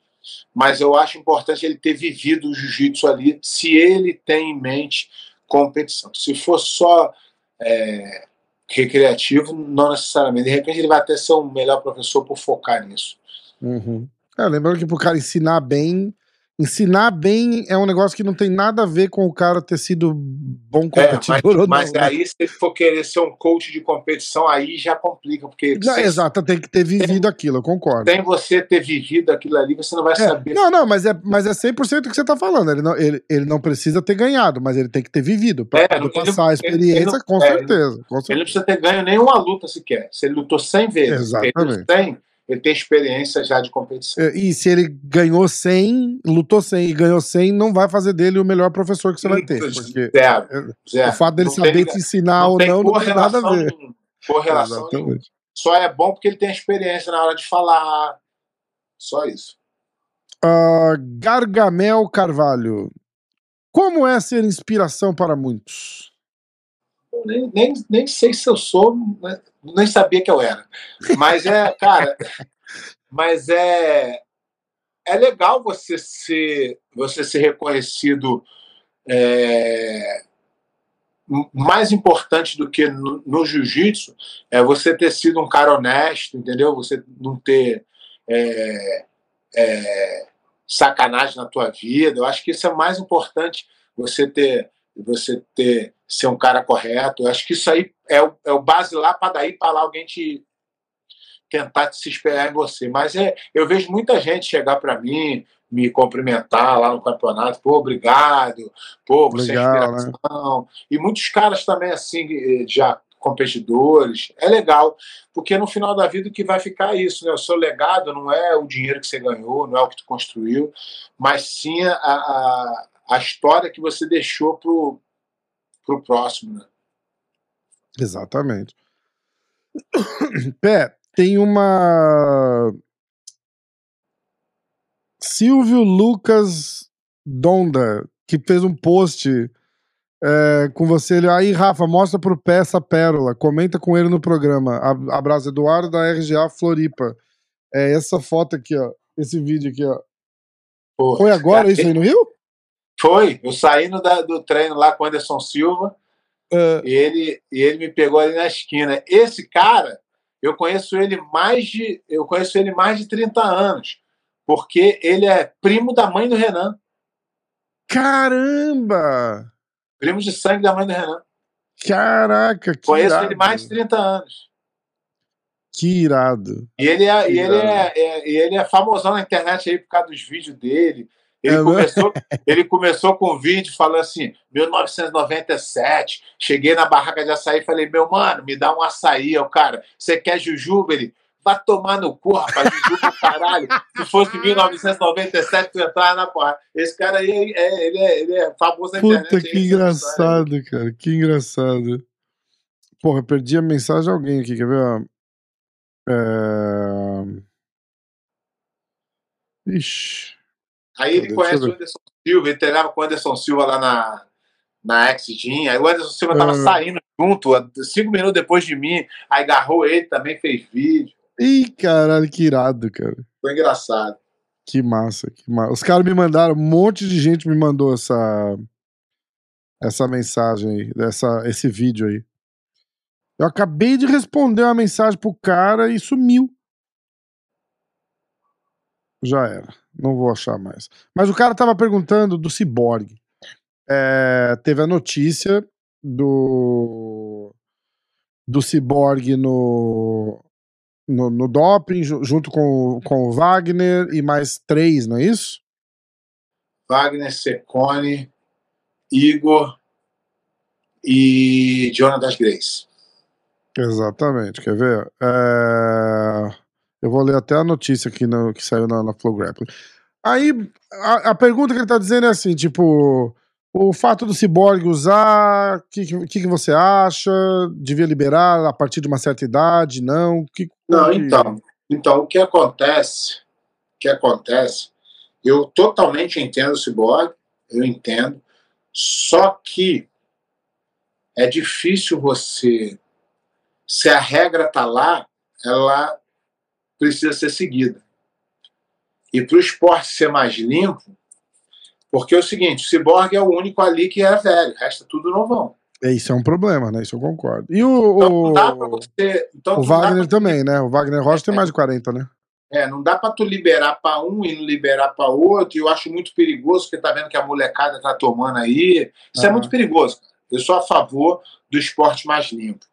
Mas eu acho importante ele ter vivido o jiu-jitsu ali, se ele tem em mente competição. Se for só é, recreativo, não necessariamente. De repente ele vai até ser um melhor professor por focar nisso. Uhum. É, lembrando que pro cara ensinar bem, ensinar bem é um negócio que não tem nada a ver com o cara ter sido bom competidor é, mas, ou não. Né? Aí, né? se for querer ser um coach de competição, aí já complica, porque... Não, você... Exato, tem que ter vivido tem, aquilo, eu concordo. Tem você ter vivido aquilo ali, você não vai é, saber... Não, não, mas é, mas é 100% o que você está falando, ele não, ele, ele não precisa ter ganhado, mas ele tem que ter vivido, para é, ele, passar a experiência, não, com, é, certeza, ele, com, certeza, Ele não precisa ter ganho nenhuma luta sequer, se ele lutou 100 vezes, Exatamente. ele tem ele tem experiência já de competição. É, E se ele ganhou 100, lutou 100 e ganhou 100, não vai fazer dele o melhor professor que você vai ter. Porque Zero, zero. o fato dele Não saber tem- te ensinar ou tem não não tem nada a ver. Correlação. Só é bom porque ele tem experiência na hora de falar. Só isso. Ah, Gargamel Carvalho. Como é ser inspiração para muitos? Nem, nem, nem sei se eu sou, né? nem sabia que eu era. Mas é, cara, mas é é legal você ser você ser reconhecido é, mais importante do que no, no jiu-jitsu é você ter sido um cara honesto, entendeu? Você não ter é, é, sacanagem na tua vida. Eu acho que isso é mais importante. Você ter você ter ser um cara correto. Eu acho que isso aí é o, é o base lá para daí para lá alguém te tentar se esperar em você. Mas é, eu vejo muita gente chegar para mim, me cumprimentar lá no campeonato, pô, obrigado, pô, você Legal, é inspiração. E muitos caras também assim, eh, já competidores. É legal, porque no final da vida o que vai ficar é isso, né? O seu legado não é o dinheiro que você ganhou, não é o que tu construiu, mas sim a, a, a história que você deixou pro, pro próximo, né? Exatamente. Pé, tem uma. Silvio Lucas Donda, que fez um post é, com você. Ele, aí, Rafa, mostra pro Pé essa pérola. Comenta com ele no programa. Abraço, Eduardo da RGA Floripa. É essa foto aqui, ó. Esse vídeo aqui, ó. Pô, Foi agora isso aí no Rio? Foi, eu saindo da- do treino lá com o Anderson Silva, É, e ele, e ele me pegou ali na esquina. Esse cara, eu conheço ele mais de, eu conheço ele mais de 30 anos, porque ele é primo da mãe do Renan, caramba! primo de sangue da mãe do Renan. Caraca, que Conheço irado. ele mais de 30 anos. Que irado. E ele é, e ele é, é- e ele é famosão na internet aí por causa dos vídeos dele. Ele, É mesmo? começou, ele começou com um vídeo falando assim: 1997, cheguei na barraca de açaí e falei: Meu mano, me dá um açaí. Eu, cara, você quer jujuba? Ele, vai tomar no cu, rapaz, jujuba o caralho. Se fosse 1997, tu entrava na porra. Esse cara aí, é, ele, é, ele é famoso na internet. Puta, que engraçado, cara. Que engraçado. Porra, perdi a mensagem de alguém aqui, quer ver? É... Ixi. Aí ele conhece o Anderson Silva, ele treinava com o Anderson Silva lá na, na X-Team. Aí o Anderson Silva tava Ah. saindo junto, cinco minutos depois de mim. Aí agarrou ele também, fez vídeo. Ih, caralho, que irado, cara. Foi engraçado. Que massa, que massa. Os caras me mandaram, um monte de gente me mandou essa essa mensagem aí, essa, esse vídeo aí. Eu acabei de responder uma mensagem pro cara e sumiu. Já era. Não vou achar mais. Mas o cara tava perguntando do Cyborg. É, teve a notícia do do Cyborg no, no, no doping, ju- junto com, o- com o Wagner e mais três, não é isso? Wagner, Secone, Igor e Jonathan Grace. Exatamente, quer ver? É, Eu vou ler até a notícia aqui no- que saiu na, na Flow Grappling. Aí, a, a pergunta que ele tá dizendo é assim, tipo, o fato do Cyborg usar, o que, que, que você acha? Devia liberar a partir de uma certa idade? Não? Que, Não, que- então, então, o que acontece, o que acontece, eu totalmente entendo o Cyborg, eu entendo, só que é difícil você, se a regra tá lá, ela precisa ser seguida. E para o esporte ser mais limpo, porque é o seguinte, o Cyborg é o único ali que é velho, é tudo novão. É, Isso é um problema, né? Isso eu concordo. E Então o, não dá para o, você... Então, o Wagner pra- também, né? O Wagner Rocha tem mais de 40, né? É, não dá para tu liberar para um e não liberar para outro. E eu acho muito perigoso, porque tá vendo que a molecada tá tomando aí. Isso é Aham. muito perigoso. Eu sou a favor do esporte mais limpo.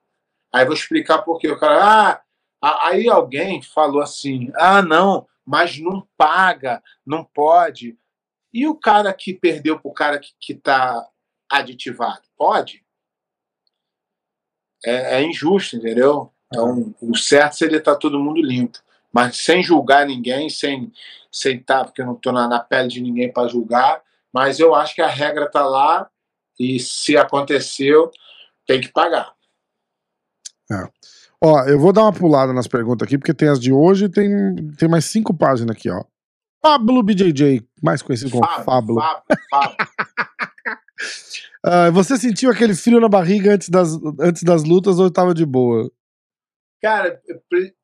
Aí vou explicar por quê. O cara, ah, aí alguém falou assim: ah, não, mas não paga, não pode. E o cara que perdeu pro cara que, que tá aditivado? Pode? É, é injusto, entendeu? Então, o certo seria estar todo mundo limpo mas sem julgar ninguém, sem sem estar, porque eu não estou na, na pele de ninguém para julgar, mas eu acho que a regra está lá e se aconteceu, tem que pagar. Ó, eu vou dar uma pulada nas perguntas aqui, porque tem as de hoje e tem, tem mais cinco páginas aqui, ó. Pablo BJJ, mais conhecido como Pablo. Fábio, Fábio. Ah, você sentiu aquele frio na barriga antes das, antes das lutas ou tava de boa? Cara, por,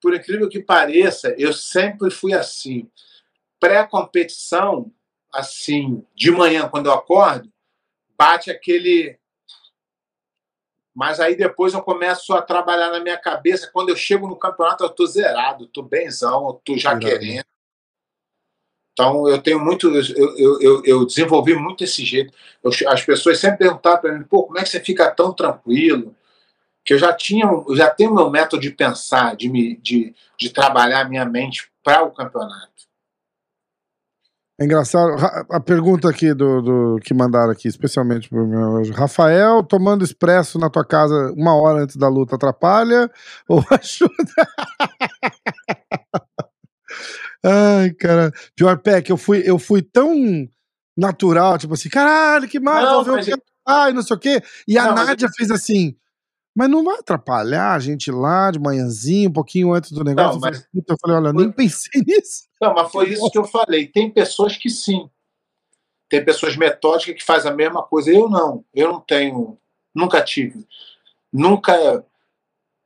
por incrível que pareça, eu sempre fui assim. Pré-competição, assim, de manhã, quando eu acordo, bate aquele. Mas aí depois eu começo a trabalhar na minha cabeça. Quando eu chego no campeonato, eu tô zerado, tô benzão, eu tô já Irado. querendo. Então eu tenho muito. Eu, eu, eu, eu desenvolvi muito esse jeito. Eu- as pessoas sempre perguntavam para mim, pô, como é que você fica tão tranquilo? que eu já tinha, eu já tenho meu método de pensar, de me, de, de trabalhar a minha mente para o campeonato. É engraçado. Ra- A pergunta aqui do, do que mandaram aqui, especialmente pro meu hoje. Rafael, tomando expresso na tua casa uma hora antes da luta atrapalha ou ajuda? Ai, cara. Pior pé que eu fui, eu fui tão natural, tipo assim, caralho, que massa, Não, vou ver o mas que ai, não sei o quê. E a Não, mas Nádia fez assim. Mas não vai atrapalhar a gente lá de manhãzinho, um pouquinho antes do negócio. Não, mas- eu falei, olha, eu nem pensei nisso. Não, mas foi isso que eu falei. Tem pessoas que sim. Tem pessoas metódicas que fazem a mesma coisa. Eu não. Eu não tenho. Nunca tive. Nunca.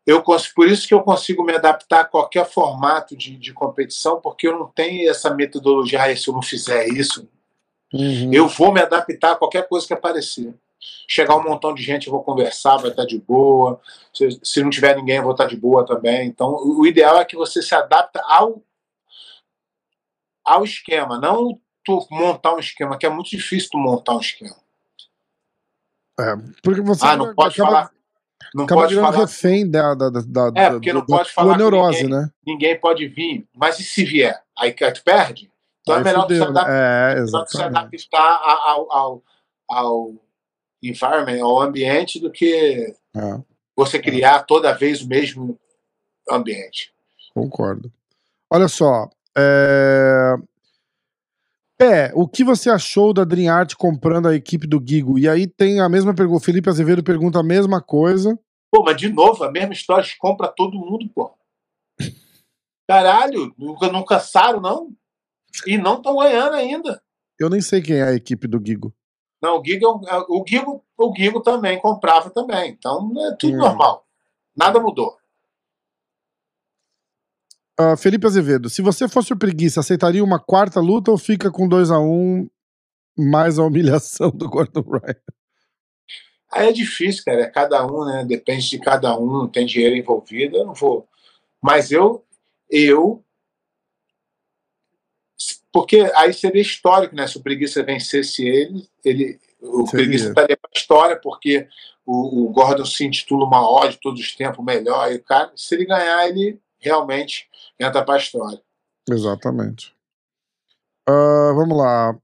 Eu por isso que eu consigo me adaptar a qualquer formato de, de competição, porque eu não tenho essa metodologia. Ah, se eu não fizer isso, Uhum. eu vou me adaptar a qualquer coisa que aparecer. Chegar um montão de gente, eu vou conversar, vai estar de boa. Se, se não tiver ninguém, eu vou estar de boa também. Então, o, o ideal é que você se adapta ao, ao esquema, não tu montar um esquema, que é muito difícil tu montar um esquema. É, porque você Ah, não pode acaba, falar. Não acaba pode falar. refém da, da, da, É, porque não da pode falar neurose, ninguém. né? Ninguém pode vir. Mas e se vier? Aí tu perde? Então Aí é melhor tu se fudeu, né? adaptar. É, se ao, ao, ao environment, ao ambiente, do que É, você criar toda vez o mesmo ambiente. concordo. Olha só. É... Pé, o que você achou da Dream Art comprando a equipe do Gigo? E aí tem a mesma pergunta. O Felipe Azevedo pergunta a mesma coisa. Pô, mas de novo, a mesma história, compra todo mundo, pô. Caralho, nunca, não cansaram, não? E não estão ganhando ainda. Eu nem sei quem é a equipe do Gigo. Não, o Gigo, é o, o Gigo, o Gigo também comprava também. Então é tudo Hum. normal. Nada mudou. Ah, Felipe Azevedo, se você fosse o preguiça, aceitaria uma quarta luta ou fica com 2 a 1 um, mais a humilhação do Gordon Ryan? Aí é difícil, cara. É cada um, né? Depende de cada um, tem dinheiro envolvido, eu não vou. Mas eu, eu. Porque aí seria histórico, né? Se o Preguiça vencesse ele, ele o Seria. Preguiça estaria para história, porque o, o Gordon se intitula o maior de todos os tempos, o melhor. E o cara, se ele ganhar, ele realmente entra para a história. Exatamente. Ah, vamos lá.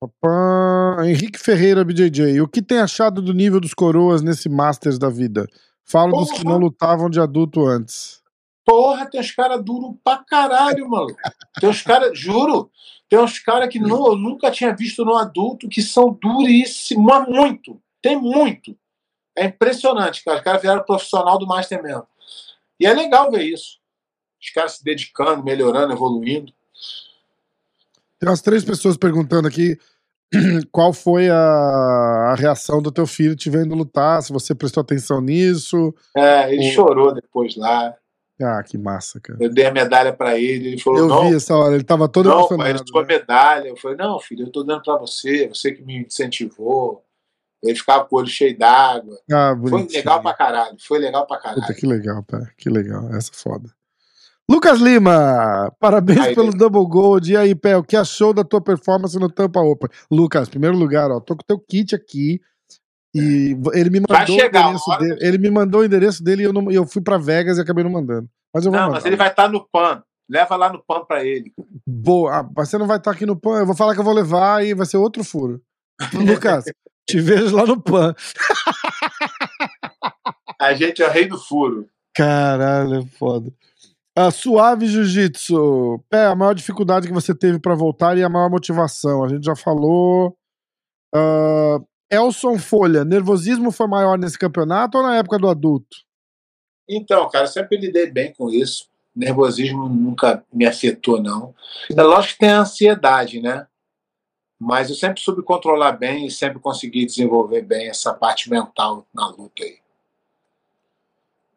Papá. Henrique Ferreira, BJJ. O que tem achado do nível dos coroas nesse Masters da vida? Falo dos que Porra. não lutavam de adulto antes. Porra, tem uns caras duros pra caralho, mano. Tem uns caras, juro, tem uns caras que não, eu nunca tinha visto no adulto que são duríssimos, mas muito. Tem muito. É impressionante, cara. Os caras viraram profissional do Master mesmo. E é legal ver isso. Os caras se dedicando, melhorando, evoluindo. Tem umas três pessoas perguntando aqui qual foi a, a reação do teu filho te vendo lutar, se você prestou atenção nisso. É, ele chorou depois lá. Ah, que massa, cara. Eu dei a medalha pra ele. Ele falou: Eu não, vi essa hora, ele tava todo não, emocionado. sua né? medalha. Eu falei: não, filho, eu tô dando pra você. Você que me incentivou. Ele ficava com o olho cheio d'água. Ah, Foi legal pra caralho. Foi legal pra caralho. Puta, que legal, pá. Que legal. Essa é foda. Lucas Lima, parabéns Aí, pelo. Double Gold. E aí, Pé, o que achou da tua performance no Tampa Open? Lucas, primeiro lugar, ó, tô com o teu kit aqui. E ele me mandou o endereço dele. Ele me mandou o endereço dele e eu, não- eu fui pra Vegas e acabei não mandando. Mas eu vou Não, mandar. mas ele vai estar no PAN. Leva lá no PAN pra ele. Boa. Ah, você não vai estar aqui no PAN. Eu vou falar que eu vou levar e vai ser outro furo. Lucas, te vejo lá no PAN. A gente é o rei do furo. Caralho, é foda. Ah, suave Jiu-Jitsu. Pé, a maior dificuldade que você teve pra voltar e a maior motivação. A gente já falou. Ah, Elson Folha, nervosismo foi maior nesse campeonato ou na época do adulto? Então, cara, sempre lidei bem com isso. Nervosismo nunca me afetou, não. É lógico que tem a ansiedade, né? Mas eu sempre soube controlar bem e sempre consegui desenvolver bem essa parte mental na luta aí.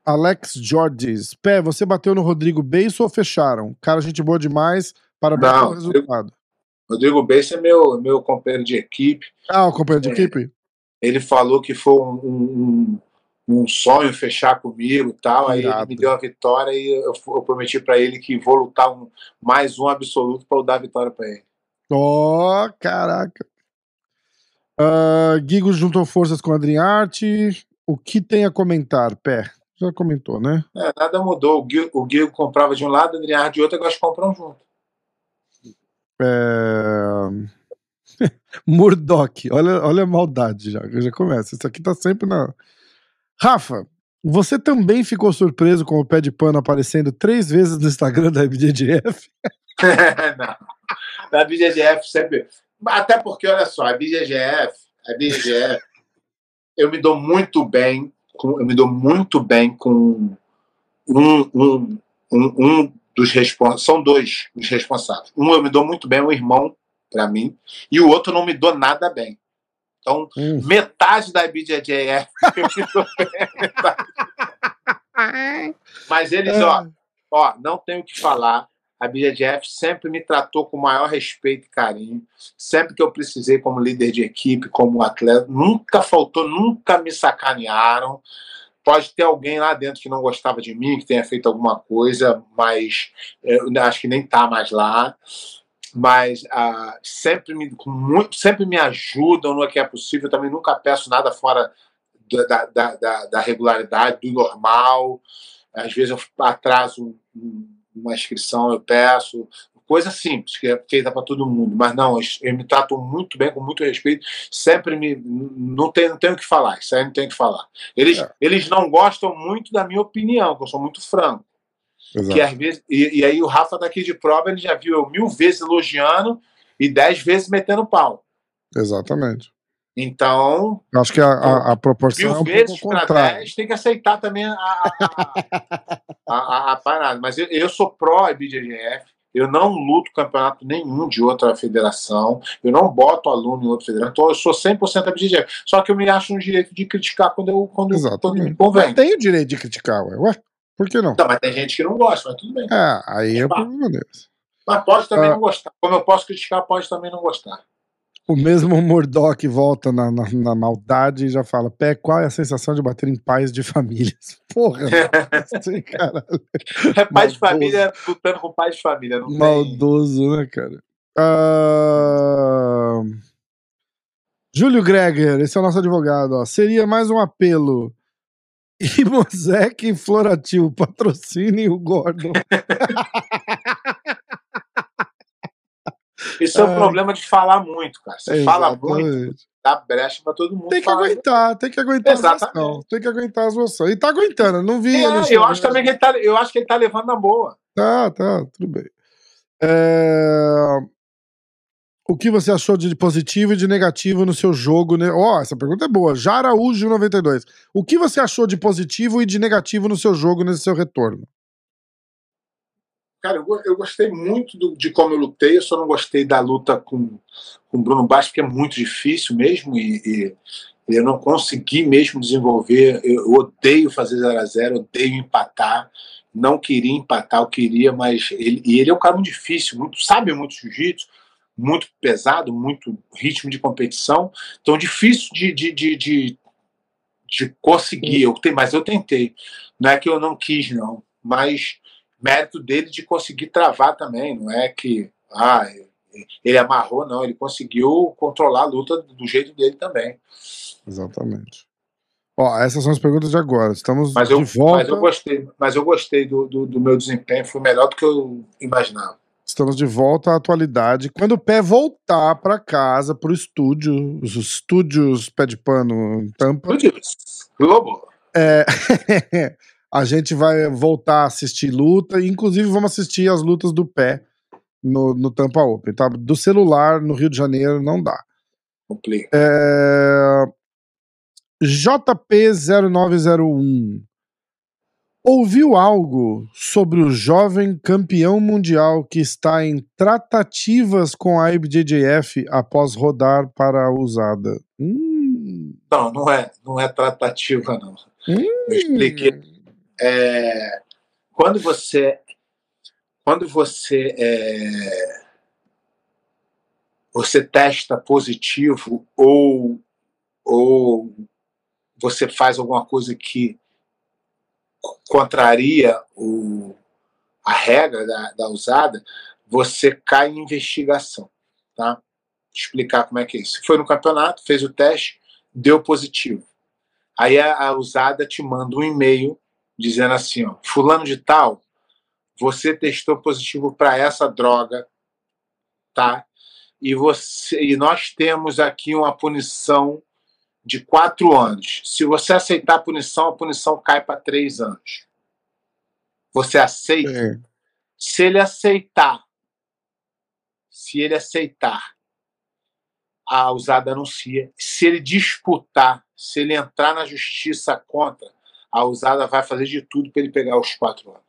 Alex Jorges. Pé, você bateu no Rodrigo Beiço ou fecharam? Cara, gente boa demais. Parabéns Não, pelo resultado. Rodrigo Beice é meu, meu companheiro de equipe. Ah, o companheiro de É. equipe? Ele falou que foi um, um, um sonho fechar comigo e tal. Aí ele me deu a vitória e eu, eu prometi para ele que vou lutar um, mais um absoluto para eu dar a vitória para ele. Ó, caraca. Ah, Guigo juntou forças com Adriarte. O que tem a comentar, Pé? Já comentou, né? É, nada mudou. O Guigo, o Guigo comprava de um lado, o Adriano de outro, agora eles compram junto. É... Murdoch, olha, olha a maldade já, já começa. Isso aqui tá sempre na. Rafa, você também ficou surpreso com o pé de pano aparecendo três vezes no Instagram da IBJJF? não. Na BGGF sempre. Até porque, olha só, a BGGF, a BGGF, eu me dou muito bem, eu me dou muito bem com um, um, um, um dos responsáveis. São dois os responsáveis. Um eu me dou muito bem, um irmão para mim, e o outro não me dou nada bem. Então, Hum. metade da BJJF eu me dou bem, metade. Mas eles, ó, ó, não tenho o que falar. A BJJF sempre me tratou com o maior respeito e carinho. Sempre que eu precisei como líder de equipe, como atleta, nunca faltou, nunca me sacanearam. Pode ter alguém lá dentro que não gostava de mim, que tenha feito alguma coisa, mas eh, acho que nem tá mais lá. Mas ah, sempre, me, muito, sempre me ajudam no que é possível. Eu também nunca peço nada fora da, da, da, da regularidade, do normal. Às vezes eu atraso um- uma inscrição, eu peço. Coisa simples, que é feita para todo mundo. Mas não, eles, eles me tratam muito bem, com muito respeito. Sempre me. Não tenho, não tenho o que falar, isso aí não tenho o que falar. Eles, É. eles não gostam muito da minha opinião, que eu sou muito franco. Exato. Que às vezes, e, e aí o Rafa tá aqui de prova, ele já viu eu mil vezes elogiando e dez vezes metendo pau. Exatamente. Então, Eu acho que a, a, a proporção mil é um vezes para contrária. 10 tem que aceitar também a, a, a, parada. Mas eu, eu sou pró-IBJJF, eu não luto campeonato nenhum de outra federação, eu não boto aluno em outra federação, então eu sou 100% IBJJF. Só que eu me acho no direito de criticar quando, eu, quando, quando me convém. Mas tem o direito de criticar, ué. Ué, por que não? Então, mas tem gente que não gosta, mas tudo bem. É, aí é o problema deles. Mas pode também Ah. não gostar. Como eu posso criticar, pode também não gostar. O mesmo Murdoch volta na, na, na maldade e já fala: Pé, qual é a sensação de bater em pais de famílias? Porra, assim, cara. É pai de família lutando com pai de família. Não tem... Maldoso, né, cara? Ah, Júlio Greger, esse é o nosso advogado. Ó. Seria mais um apelo. E Mosec e Floratil, patrocinem o Gordon. Isso é o Ah. problema de falar muito, cara. Você fala muito, Exatamente. dá brecha pra todo mundo Tem que falar. aguentar, tem que aguentar as Exatamente. emoções. Tem que aguentar as emoções. E tá aguentando, não vi É, eu acho também que ele tá, eu acho que ele tá levando na boa. Tá, tá, tudo bem. É, O que você achou de positivo e de negativo no seu jogo? né? Ó, essa pergunta é boa. Jaraújo 92. O que você achou de positivo e de negativo no seu jogo nesse seu retorno? Cara, eu, eu gostei muito do- de como eu lutei, eu só não gostei da luta com o Bruno Baixo, porque é muito difícil mesmo e, e eu não consegui mesmo desenvolver. Eu, eu odeio fazer 0 a 0 odeio empatar. Não queria empatar, eu queria, mas ele, e ele é um cara muito difícil, muito, sabe muito jiu-jitsu, muito pesado, muito ritmo de competição. Então, difícil de, de, de, de, de conseguir. Eu, mas eu tentei. Não é que eu não quis, não. Mas mérito dele de conseguir travar também. Não é que ah, ele amarrou, não. Ele conseguiu controlar a luta do jeito dele também. Exatamente. Ó, essas são as perguntas de agora. Estamos Mas eu, de volta. mas eu gostei, mas eu gostei do, do, do meu desempenho. Foi melhor do que eu imaginava. Estamos de volta à atualidade. Quando o pé voltar para casa, pro estúdio, os estúdios pé de pano Tampa, Globo. é, a gente vai voltar a assistir luta, inclusive vamos assistir as lutas do pé no, no Tampa Open, tá? Do celular no Rio de Janeiro não dá. Complica. É... JP0901 ouviu algo sobre o jovem campeão mundial que está em tratativas com a IBJJF após rodar para a usada? Hum, Não, não é, não é tratativa, não. Eu expliquei. É, quando você quando você é, você testa positivo ou ou você faz alguma coisa que contraria o, a regra da, da usada, você cai em investigação, tá? Explicar como é que é isso. Foi no campeonato, fez o teste, deu positivo. Aí a, a usada te manda um e-mail dizendo assim, ó, fulano de tal, você testou positivo para essa droga, tá? E você e nós temos aqui uma punição de quatro anos. Se você aceitar a punição, a punição cai para três anos. Você aceita? é, Se ele aceitar, se ele aceitar, a usada anuncia. Se ele disputar, se ele entrar na justiça contra, a usada vai fazer de tudo para ele pegar os quatro anos.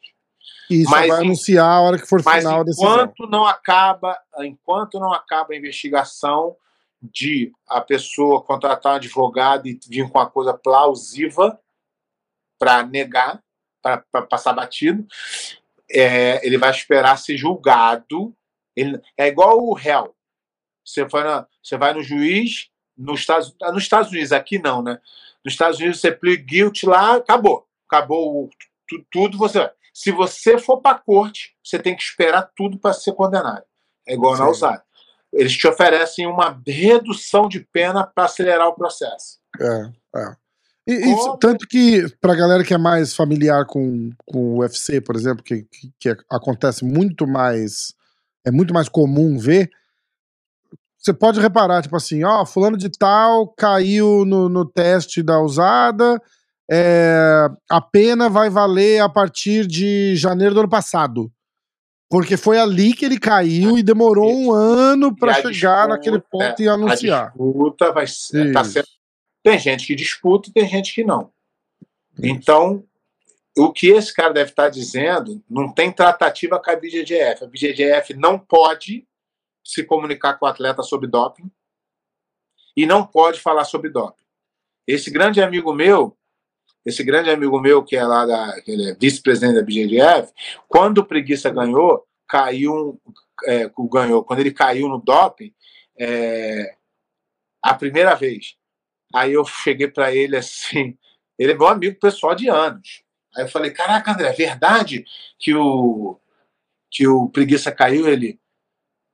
e só Mas vai anunciar a hora que for Mas final decisão. enquanto não acaba, enquanto não acaba a investigação de a pessoa contratar um advogado e vir com uma coisa plausível para negar, para passar batido, é, ele vai esperar ser julgado. Ele, é igual o réu. Você vai, na- você vai no juiz, nos Estados, nos Estados Unidos, aqui não, né? Nos Estados Unidos você plead guilty lá, acabou. Acabou o- tu- tudo, você. Se você for para a corte, você tem que esperar tudo para ser condenado. É igual na Sim. usada. Eles te oferecem uma redução de pena para acelerar o processo. É, é. E, e tanto que, pra galera que é mais familiar com, com o UFC, por exemplo, que, que, que acontece muito mais. É muito mais comum ver. Você pode reparar, tipo assim, ó, fulano de tal caiu no, no teste da usada. é, a pena vai valer a partir de janeiro do ano passado. Porque foi ali que ele caiu e demorou um ano pra E a chegar disputa, naquele ponto e A anunciar. disputa vai ser. Tá sendo... Tem gente que disputa e tem gente que não. Então, o que esse cara deve estar dizendo não tem tratativa com a BJJF. A BJJF não pode se comunicar com o atleta sobre doping e não pode falar sobre doping. Esse grande amigo meu, esse grande amigo meu que é lá da, que ele é vice-presidente da BJJF, quando o Preguiça ganhou, caiu, é, ganhou, quando ele caiu no doping, é, a primeira vez. Aí eu cheguei para ele assim, ele é meu amigo pessoal de anos. Aí eu falei, caraca, André, é verdade que o que o preguiça caiu? Ele,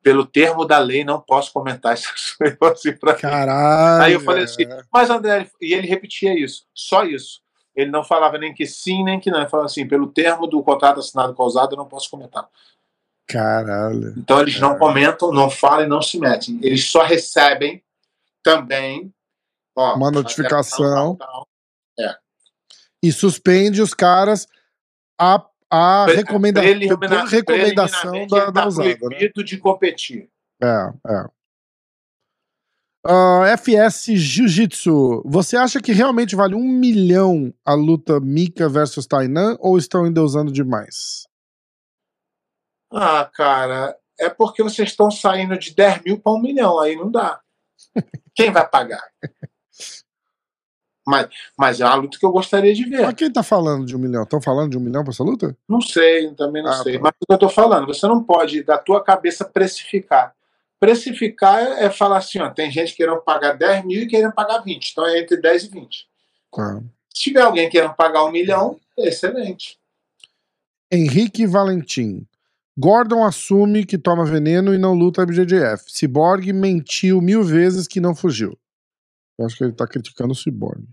pelo termo da lei, não posso comentar essas coisas assim pra mim. Caralho. Aí eu falei assim, é. mas André, e ele repetia isso, só isso. Ele não falava nem que sim, nem que não. Ele falava assim, pelo termo do contrato assinado com a Usada, eu não posso comentar. Caralho. Então eles É. não comentam, não falam e não se metem. Eles só recebem também ó, Uma notificação. tal, tal, tal. E suspende os caras a, a recomenda recomendação preliminarmente, da, da tá usada. Né? proibido de competir. É, é. Ah, FS Jiu-Jitsu, você acha que realmente vale um milhão a luta Mika versus Tainan ou estão endeusando demais? Ah, cara, é porque vocês estão saindo de 10 mil para um milhão, aí não dá. Quem vai pagar? Mas, mas é uma luta que eu gostaria de ver. Mas quem tá falando de um milhão? Estão falando de um milhão pra essa luta? Não sei, também não Ah, sei. tá. Mas o que eu estou falando, você não pode, da tua cabeça, precificar. Precificar é, é falar assim, ó, tem gente querendo pagar 10 mil e querendo pagar 20. Então é entre 10 e 20. Tá. Se tiver alguém querendo pagar um milhão, é excelente. Henrique Valentim. Gordon assume que toma veneno e não luta BJJF. Cyborg mentiu mil vezes que não fugiu. Eu acho que ele tá criticando o Cyborg.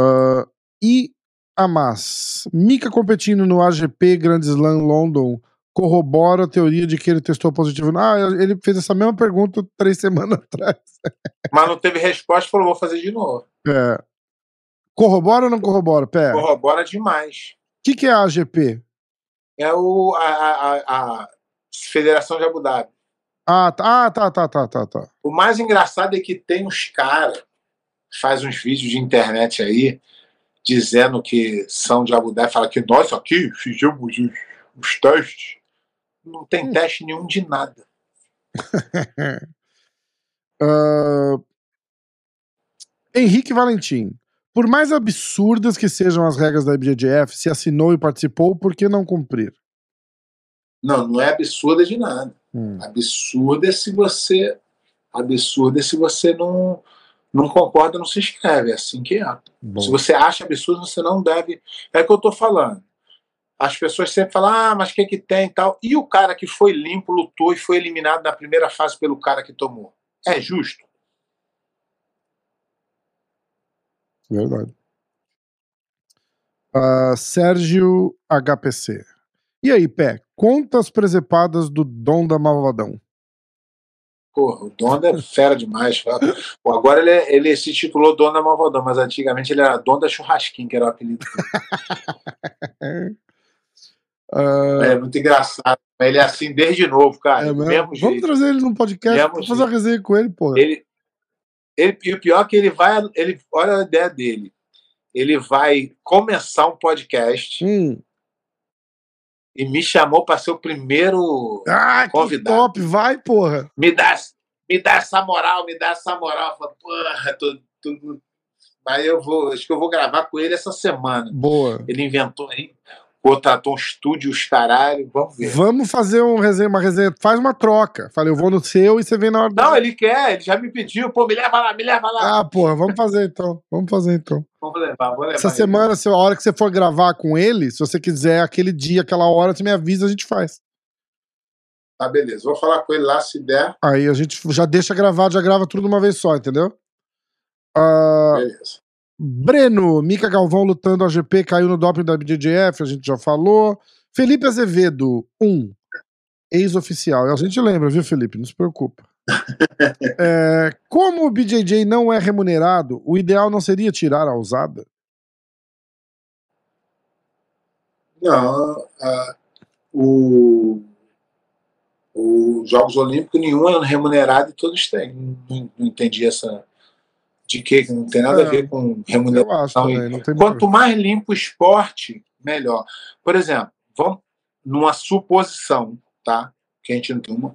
Ah, e Amas. Mika competindo no AGP Grand Slam London corrobora a teoria de que ele testou positivo. Ah, ele fez essa mesma pergunta três semanas atrás. Mas não teve resposta, falou, vou fazer de novo. É. Corrobora ou não corrobora? Pé. O Corrobora demais. que, que é a AGP? É o, a, a, a- a Federação de Abu Dhabi. Ah, tá, ah, tá, tá, tá, tá, tá. O mais engraçado é que tem uns caras faz uns vídeos de internet aí dizendo que são de Abu Dhabi, fala que nós aqui fizemos os, os testes. Não tem teste nenhum de nada. Ah, Henrique Valentim. Por mais absurdas que sejam as regras da IBJJF, se assinou e participou, por que não cumprir? Não, não é absurda de nada. Hum, Absurda é se você. Absurda é se você não, não concorda, não se inscreve. É assim que é. bom. Se você acha absurdo, você não deve. É o que eu estou falando. As pessoas sempre falam, ah, mas o que, que tem e tal. E o cara que foi limpo, lutou e foi eliminado na primeira fase pelo cara que tomou? É justo? Verdade. Ah, Sérgio HPC. E aí, Pé, contas presepadas do Dom da Malvadão. Porra, o Donda é fera demais. Pô, agora ele, é- ele se titulou Donda Malvadão, mas antigamente ele era Donda Churrasquinho, que era o apelido. dele. Ah, É muito engraçado. Ele é assim desde novo, cara. é mesmo? Vamos jeito. trazer ele num podcast Mesmo pra fazer uma resenha com ele, porra. Ele, ele, e o pior é que ele vai. Ele, olha a ideia dele. Ele vai começar um podcast Hum. E me chamou para ser o primeiro. Ah, que Convidado. top, vai, porra. Me dá, me dá essa moral, me dá essa moral. Falo, porra, tô, tô- Mas eu vou. Acho que eu vou gravar com ele essa semana. Boa. Ele inventou aí, contratou um estúdio, os caralho. Vamos ver. Vamos fazer um resenha, uma resenha. Faz uma troca. Falei, eu vou no seu e você vem na hora Não, ele quer, ele já me pediu, pô, me leva lá, me leva lá. Ah, porra, vamos fazer então. Vamos fazer então. Vamos levar, vou levar. Essa ele. semana, se a hora que você for gravar com ele, se você quiser aquele dia, aquela hora, você me avisa, a gente faz. Tá, beleza. Vou falar com ele lá se der. Aí a gente já deixa gravado, já grava tudo de uma vez só, entendeu? Ah, Beleza. Breno, Mica Galvão lutando a GP, caiu no doping da BJJF, a gente já falou. Felipe Azevedo, um. Ex-oficial. A gente lembra, viu, Felipe? Não se preocupa. É, como o BJJ não é remunerado, o ideal não seria tirar a usada? Não, o, os Jogos Olímpicos, nenhum é remunerado e todos têm. Não, não entendi essa. De que não tem nada É, a ver com Eu acho remuneração. também, Quanto mais limpo o esporte, melhor. Por exemplo, vamos numa suposição, tá? Que a gente não tem uma.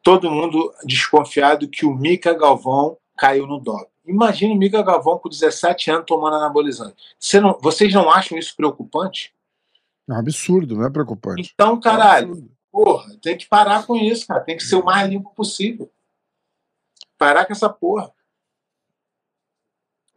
Todo mundo desconfiado que o Mica Galvão caiu no doping. Imagina o Mica Galvão com 17 anos tomando anabolizante. Você não, vocês não acham isso preocupante? É um absurdo, não é preocupante. Então, É caralho, absurdo. porra, tem que parar com isso, cara. Tem que ser o mais limpo possível. Parar com essa porra.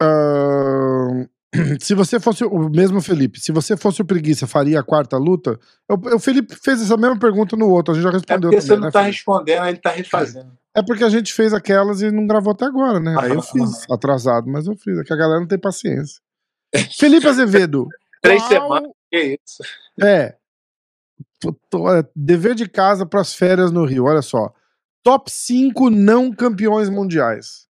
Se você fosse o mesmo Felipe, se você fosse o preguiça, faria a quarta luta? O, o Felipe fez essa mesma pergunta no outro, a gente já É respondeu porque você também, não né, tá Felipe? respondendo, ele tá refazendo. É porque a gente fez aquelas e não gravou até agora, né? Aí eu Aham, fiz, atrasado, mas eu fiz. É que a galera não tem paciência. Felipe Azevedo. Três qual- semanas. Que isso? É. É, Dever de casa pras férias no Rio, olha só. Top 5 não campeões mundiais.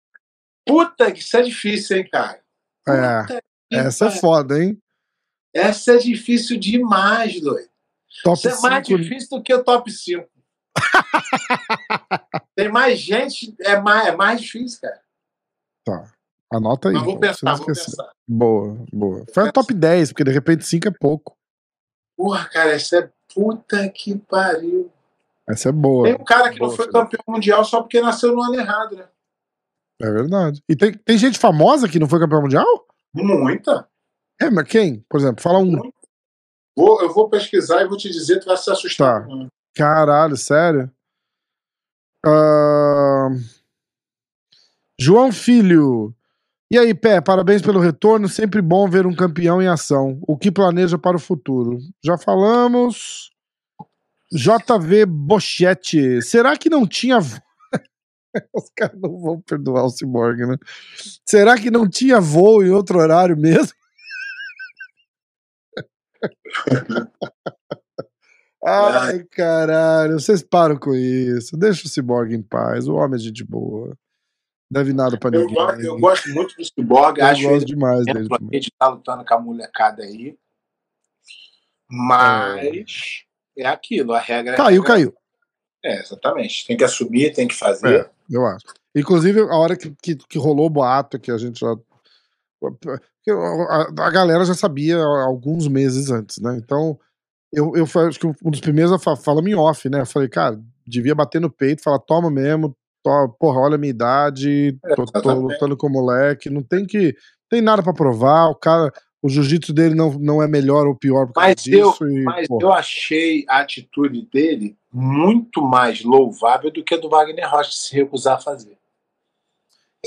Puta, que isso é difícil, hein, cara? É, Puta que essa é pariu. foda, hein? Essa é difícil demais, doido. Top Isso é mais 5 difícil do que o top 5. Tem mais gente, é mais, é mais difícil, cara. Tá. Anota aí. Mas vou não pensar, vou pensar. Boa, boa. Foi a top 10, porque de repente 5 é pouco. Porra, cara, essa é puta que pariu. Essa é boa. Tem um cara que não Boa, foi Felipe. campeão mundial só porque nasceu no ano errado, né? É verdade. E tem, tem gente famosa que não foi campeão mundial? Muita. É, mas quem? Por exemplo, fala um. Muita. Vou, eu vou pesquisar e vou te dizer, tu vai se assustar. Tá. Caralho, sério? Ah, João Filho. E aí, Pé, parabéns pelo retorno. Sempre bom ver um campeão em ação. O que planeja para o futuro? Já falamos. JV Bochete. Será que não tinha. Os caras não vão perdoar o Cyborg, né? Será que não tinha voo em outro horário mesmo? Ai, caralho, vocês param com isso. Deixa o Cyborg em paz. O homem é gente boa. Deve nada pra Eu, ninguém. go- eu gosto muito do Cyborg, Eu acho gosto ele demais dele também. aí de estar lutando com a molecada aí. Mas é, aquilo, a regra é. Caiu, a regra. caiu. É, exatamente. Tem que assumir, tem que fazer. É, eu acho. Inclusive, a hora que, que, que rolou o boato, que a gente já. A, a galera já sabia alguns meses antes, né? Então, eu, eu acho que um dos primeiros a falar, fala em off, né? Eu falei, cara, devia bater no peito, falar, toma mesmo, to, porra, olha a minha idade, tô, tô exatamente. lutando com o moleque, não tem que. Tem nada pra provar, o cara. O jiu-jitsu dele não, não é melhor ou pior por causa Mas eu, disso. e, mas porra, eu achei a atitude dele muito mais louvável do que a do Wagner Rocha se recusar a fazer.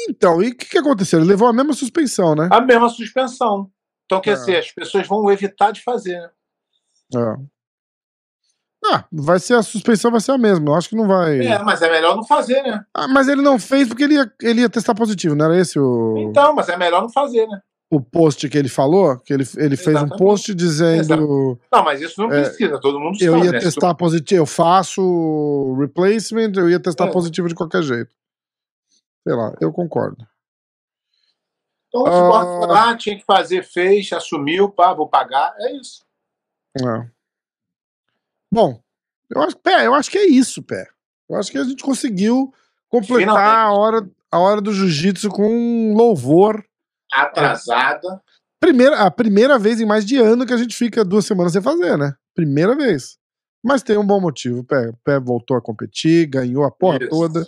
Então, e o que, que aconteceu? Ele levou a mesma suspensão, né? A mesma suspensão. Então, quer É. dizer, as pessoas vão evitar de fazer, né? É. Ah, vai ser a suspensão, vai ser a mesma. Eu acho que não vai. É, mas é melhor não fazer, né? Ah, mas ele não fez porque ele ia, ele ia testar positivo, não era esse o, Então, mas é melhor não fazer, né? O post que ele falou? Que ele, ele fez um post dizendo Exato. Não, mas isso não É, precisa, todo mundo eu sabe. ia né? testar positivo, eu faço replacement, eu ia testar É. positivo de qualquer jeito. Sei lá, eu concordo. Então, o Ah. Lá, tinha que fazer, fez, assumiu, pá, vou pagar. É isso. É. Bom, eu acho, pé, eu acho que é isso, pé. Eu acho que a gente conseguiu completar Finalmente. a hora, a hora do jiu-jitsu com louvor. Atrasada. Primeira, a primeira vez em mais de ano que a gente fica duas semanas sem fazer, né? Primeira vez. Mas tem um bom motivo. O pé, Pé voltou a competir, ganhou a porra Isso. toda,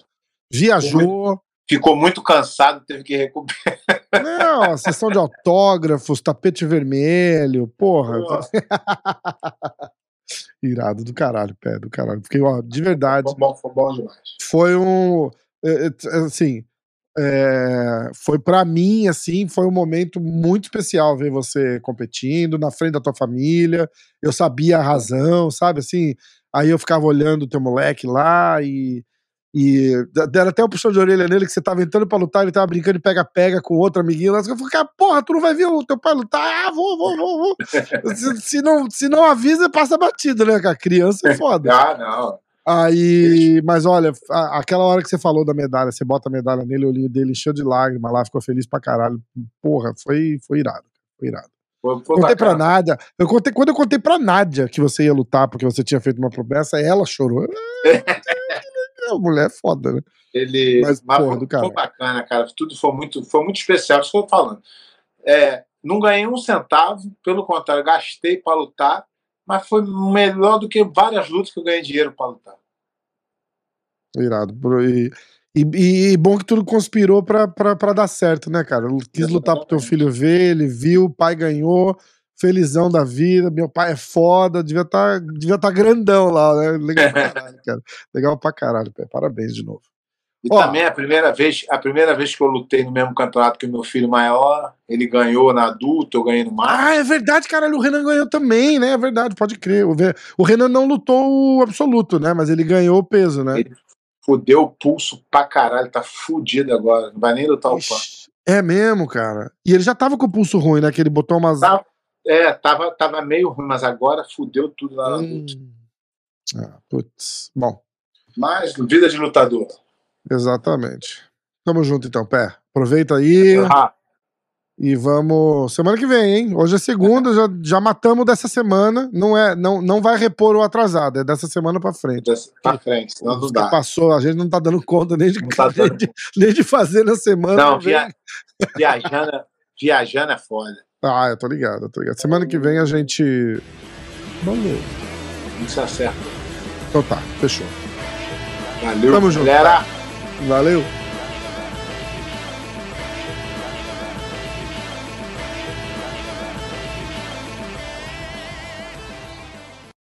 viajou. Ficou muito cansado, teve que recuperar. Não, a sessão de autógrafos, tapete vermelho, porra. Irado do caralho, pé, do caralho. Fiquei, ó, de verdade, Foi bom, foi bom demais. foi um. é, é, Assim, é, foi pra mim, assim, foi um momento muito especial ver você competindo na frente da tua família. Eu sabia a razão, sabe? Assim, aí eu ficava olhando o teu moleque lá e. E deram até um puxão de orelha nele que você tava entrando pra lutar, ele tava brincando de pega-pega com outro amiguinho. lá. Eu falei, cara, porra, tu não vai ver o teu pai lutar? Ah, vou, vou, vou, vou. se, se não, se não avisa, passa batido, né, cara? Criança é foda. Ah, não. Aí, mas olha, a- aquela hora que você falou da medalha, você bota a medalha nele, o olhinho dele encheu de lágrimas lá, ficou feliz pra caralho. Porra, foi, foi irado. Foi irado. Foi, foi Contei pra bacana. Nádia. Eu contei, quando eu contei pra Nádia que você ia lutar porque você tinha feito uma promessa, ela chorou. Ah, mulher é foda, né? Ele, Mas, mas, porra, foi, foi bacana, cara. Tudo foi muito, foi muito especial. Isso que eu tô falando. É, não ganhei um centavo, pelo contrário, gastei pra lutar, mas foi melhor do que várias lutas que eu ganhei dinheiro pra lutar. Irado. bro. E, e, e bom que tudo conspirou pra dar certo, né, cara? Eu Quis lutar pro teu filho ver, ele viu, o pai ganhou, felizão da vida, meu pai é foda, devia estar devia tá grandão lá, né? Legal pra caralho, cara. Legal pra caralho, pé. Parabéns de novo. E Ó. também a primeira vez, a primeira vez que eu lutei no mesmo campeonato que o meu filho maior, ele ganhou na adulto, eu ganhei no Ah, mar. é verdade, caralho. O Renan ganhou também, né? É verdade, pode crer. O, Renan não lutou o absoluto, né? Mas ele ganhou o peso, né? Ele Fudeu o pulso pra caralho, tá fudido agora. Não vai nem lutar o pano. Ixi, É mesmo, cara. E ele já tava com o pulso ruim, né? Que ele botou umas. Tá. É, tava, tava meio ruim, mas agora fudeu tudo lá na Hum. luta. Ah, putz. Bom, Mas vida de lutador. Exatamente. Tamo junto então, pé. Aproveita aí Ah, e vamos. Semana que vem, hein? Hoje é segunda, já, já matamos dessa semana. Não é, não, não vai repor o atrasado, é dessa semana pra frente. dessa- pra frente, senão não dá. Passou, a gente não tá dando conta nem de, tá nem dando. de, nem de fazer na semana. Não, vem. via, viajando, viajando é foda. Ah, eu tô ligado, eu tô ligado. Semana que vem a gente. Vamos. Não se acerta. Então tá, fechou. Valeu, Tamo junto. galera. Valeu.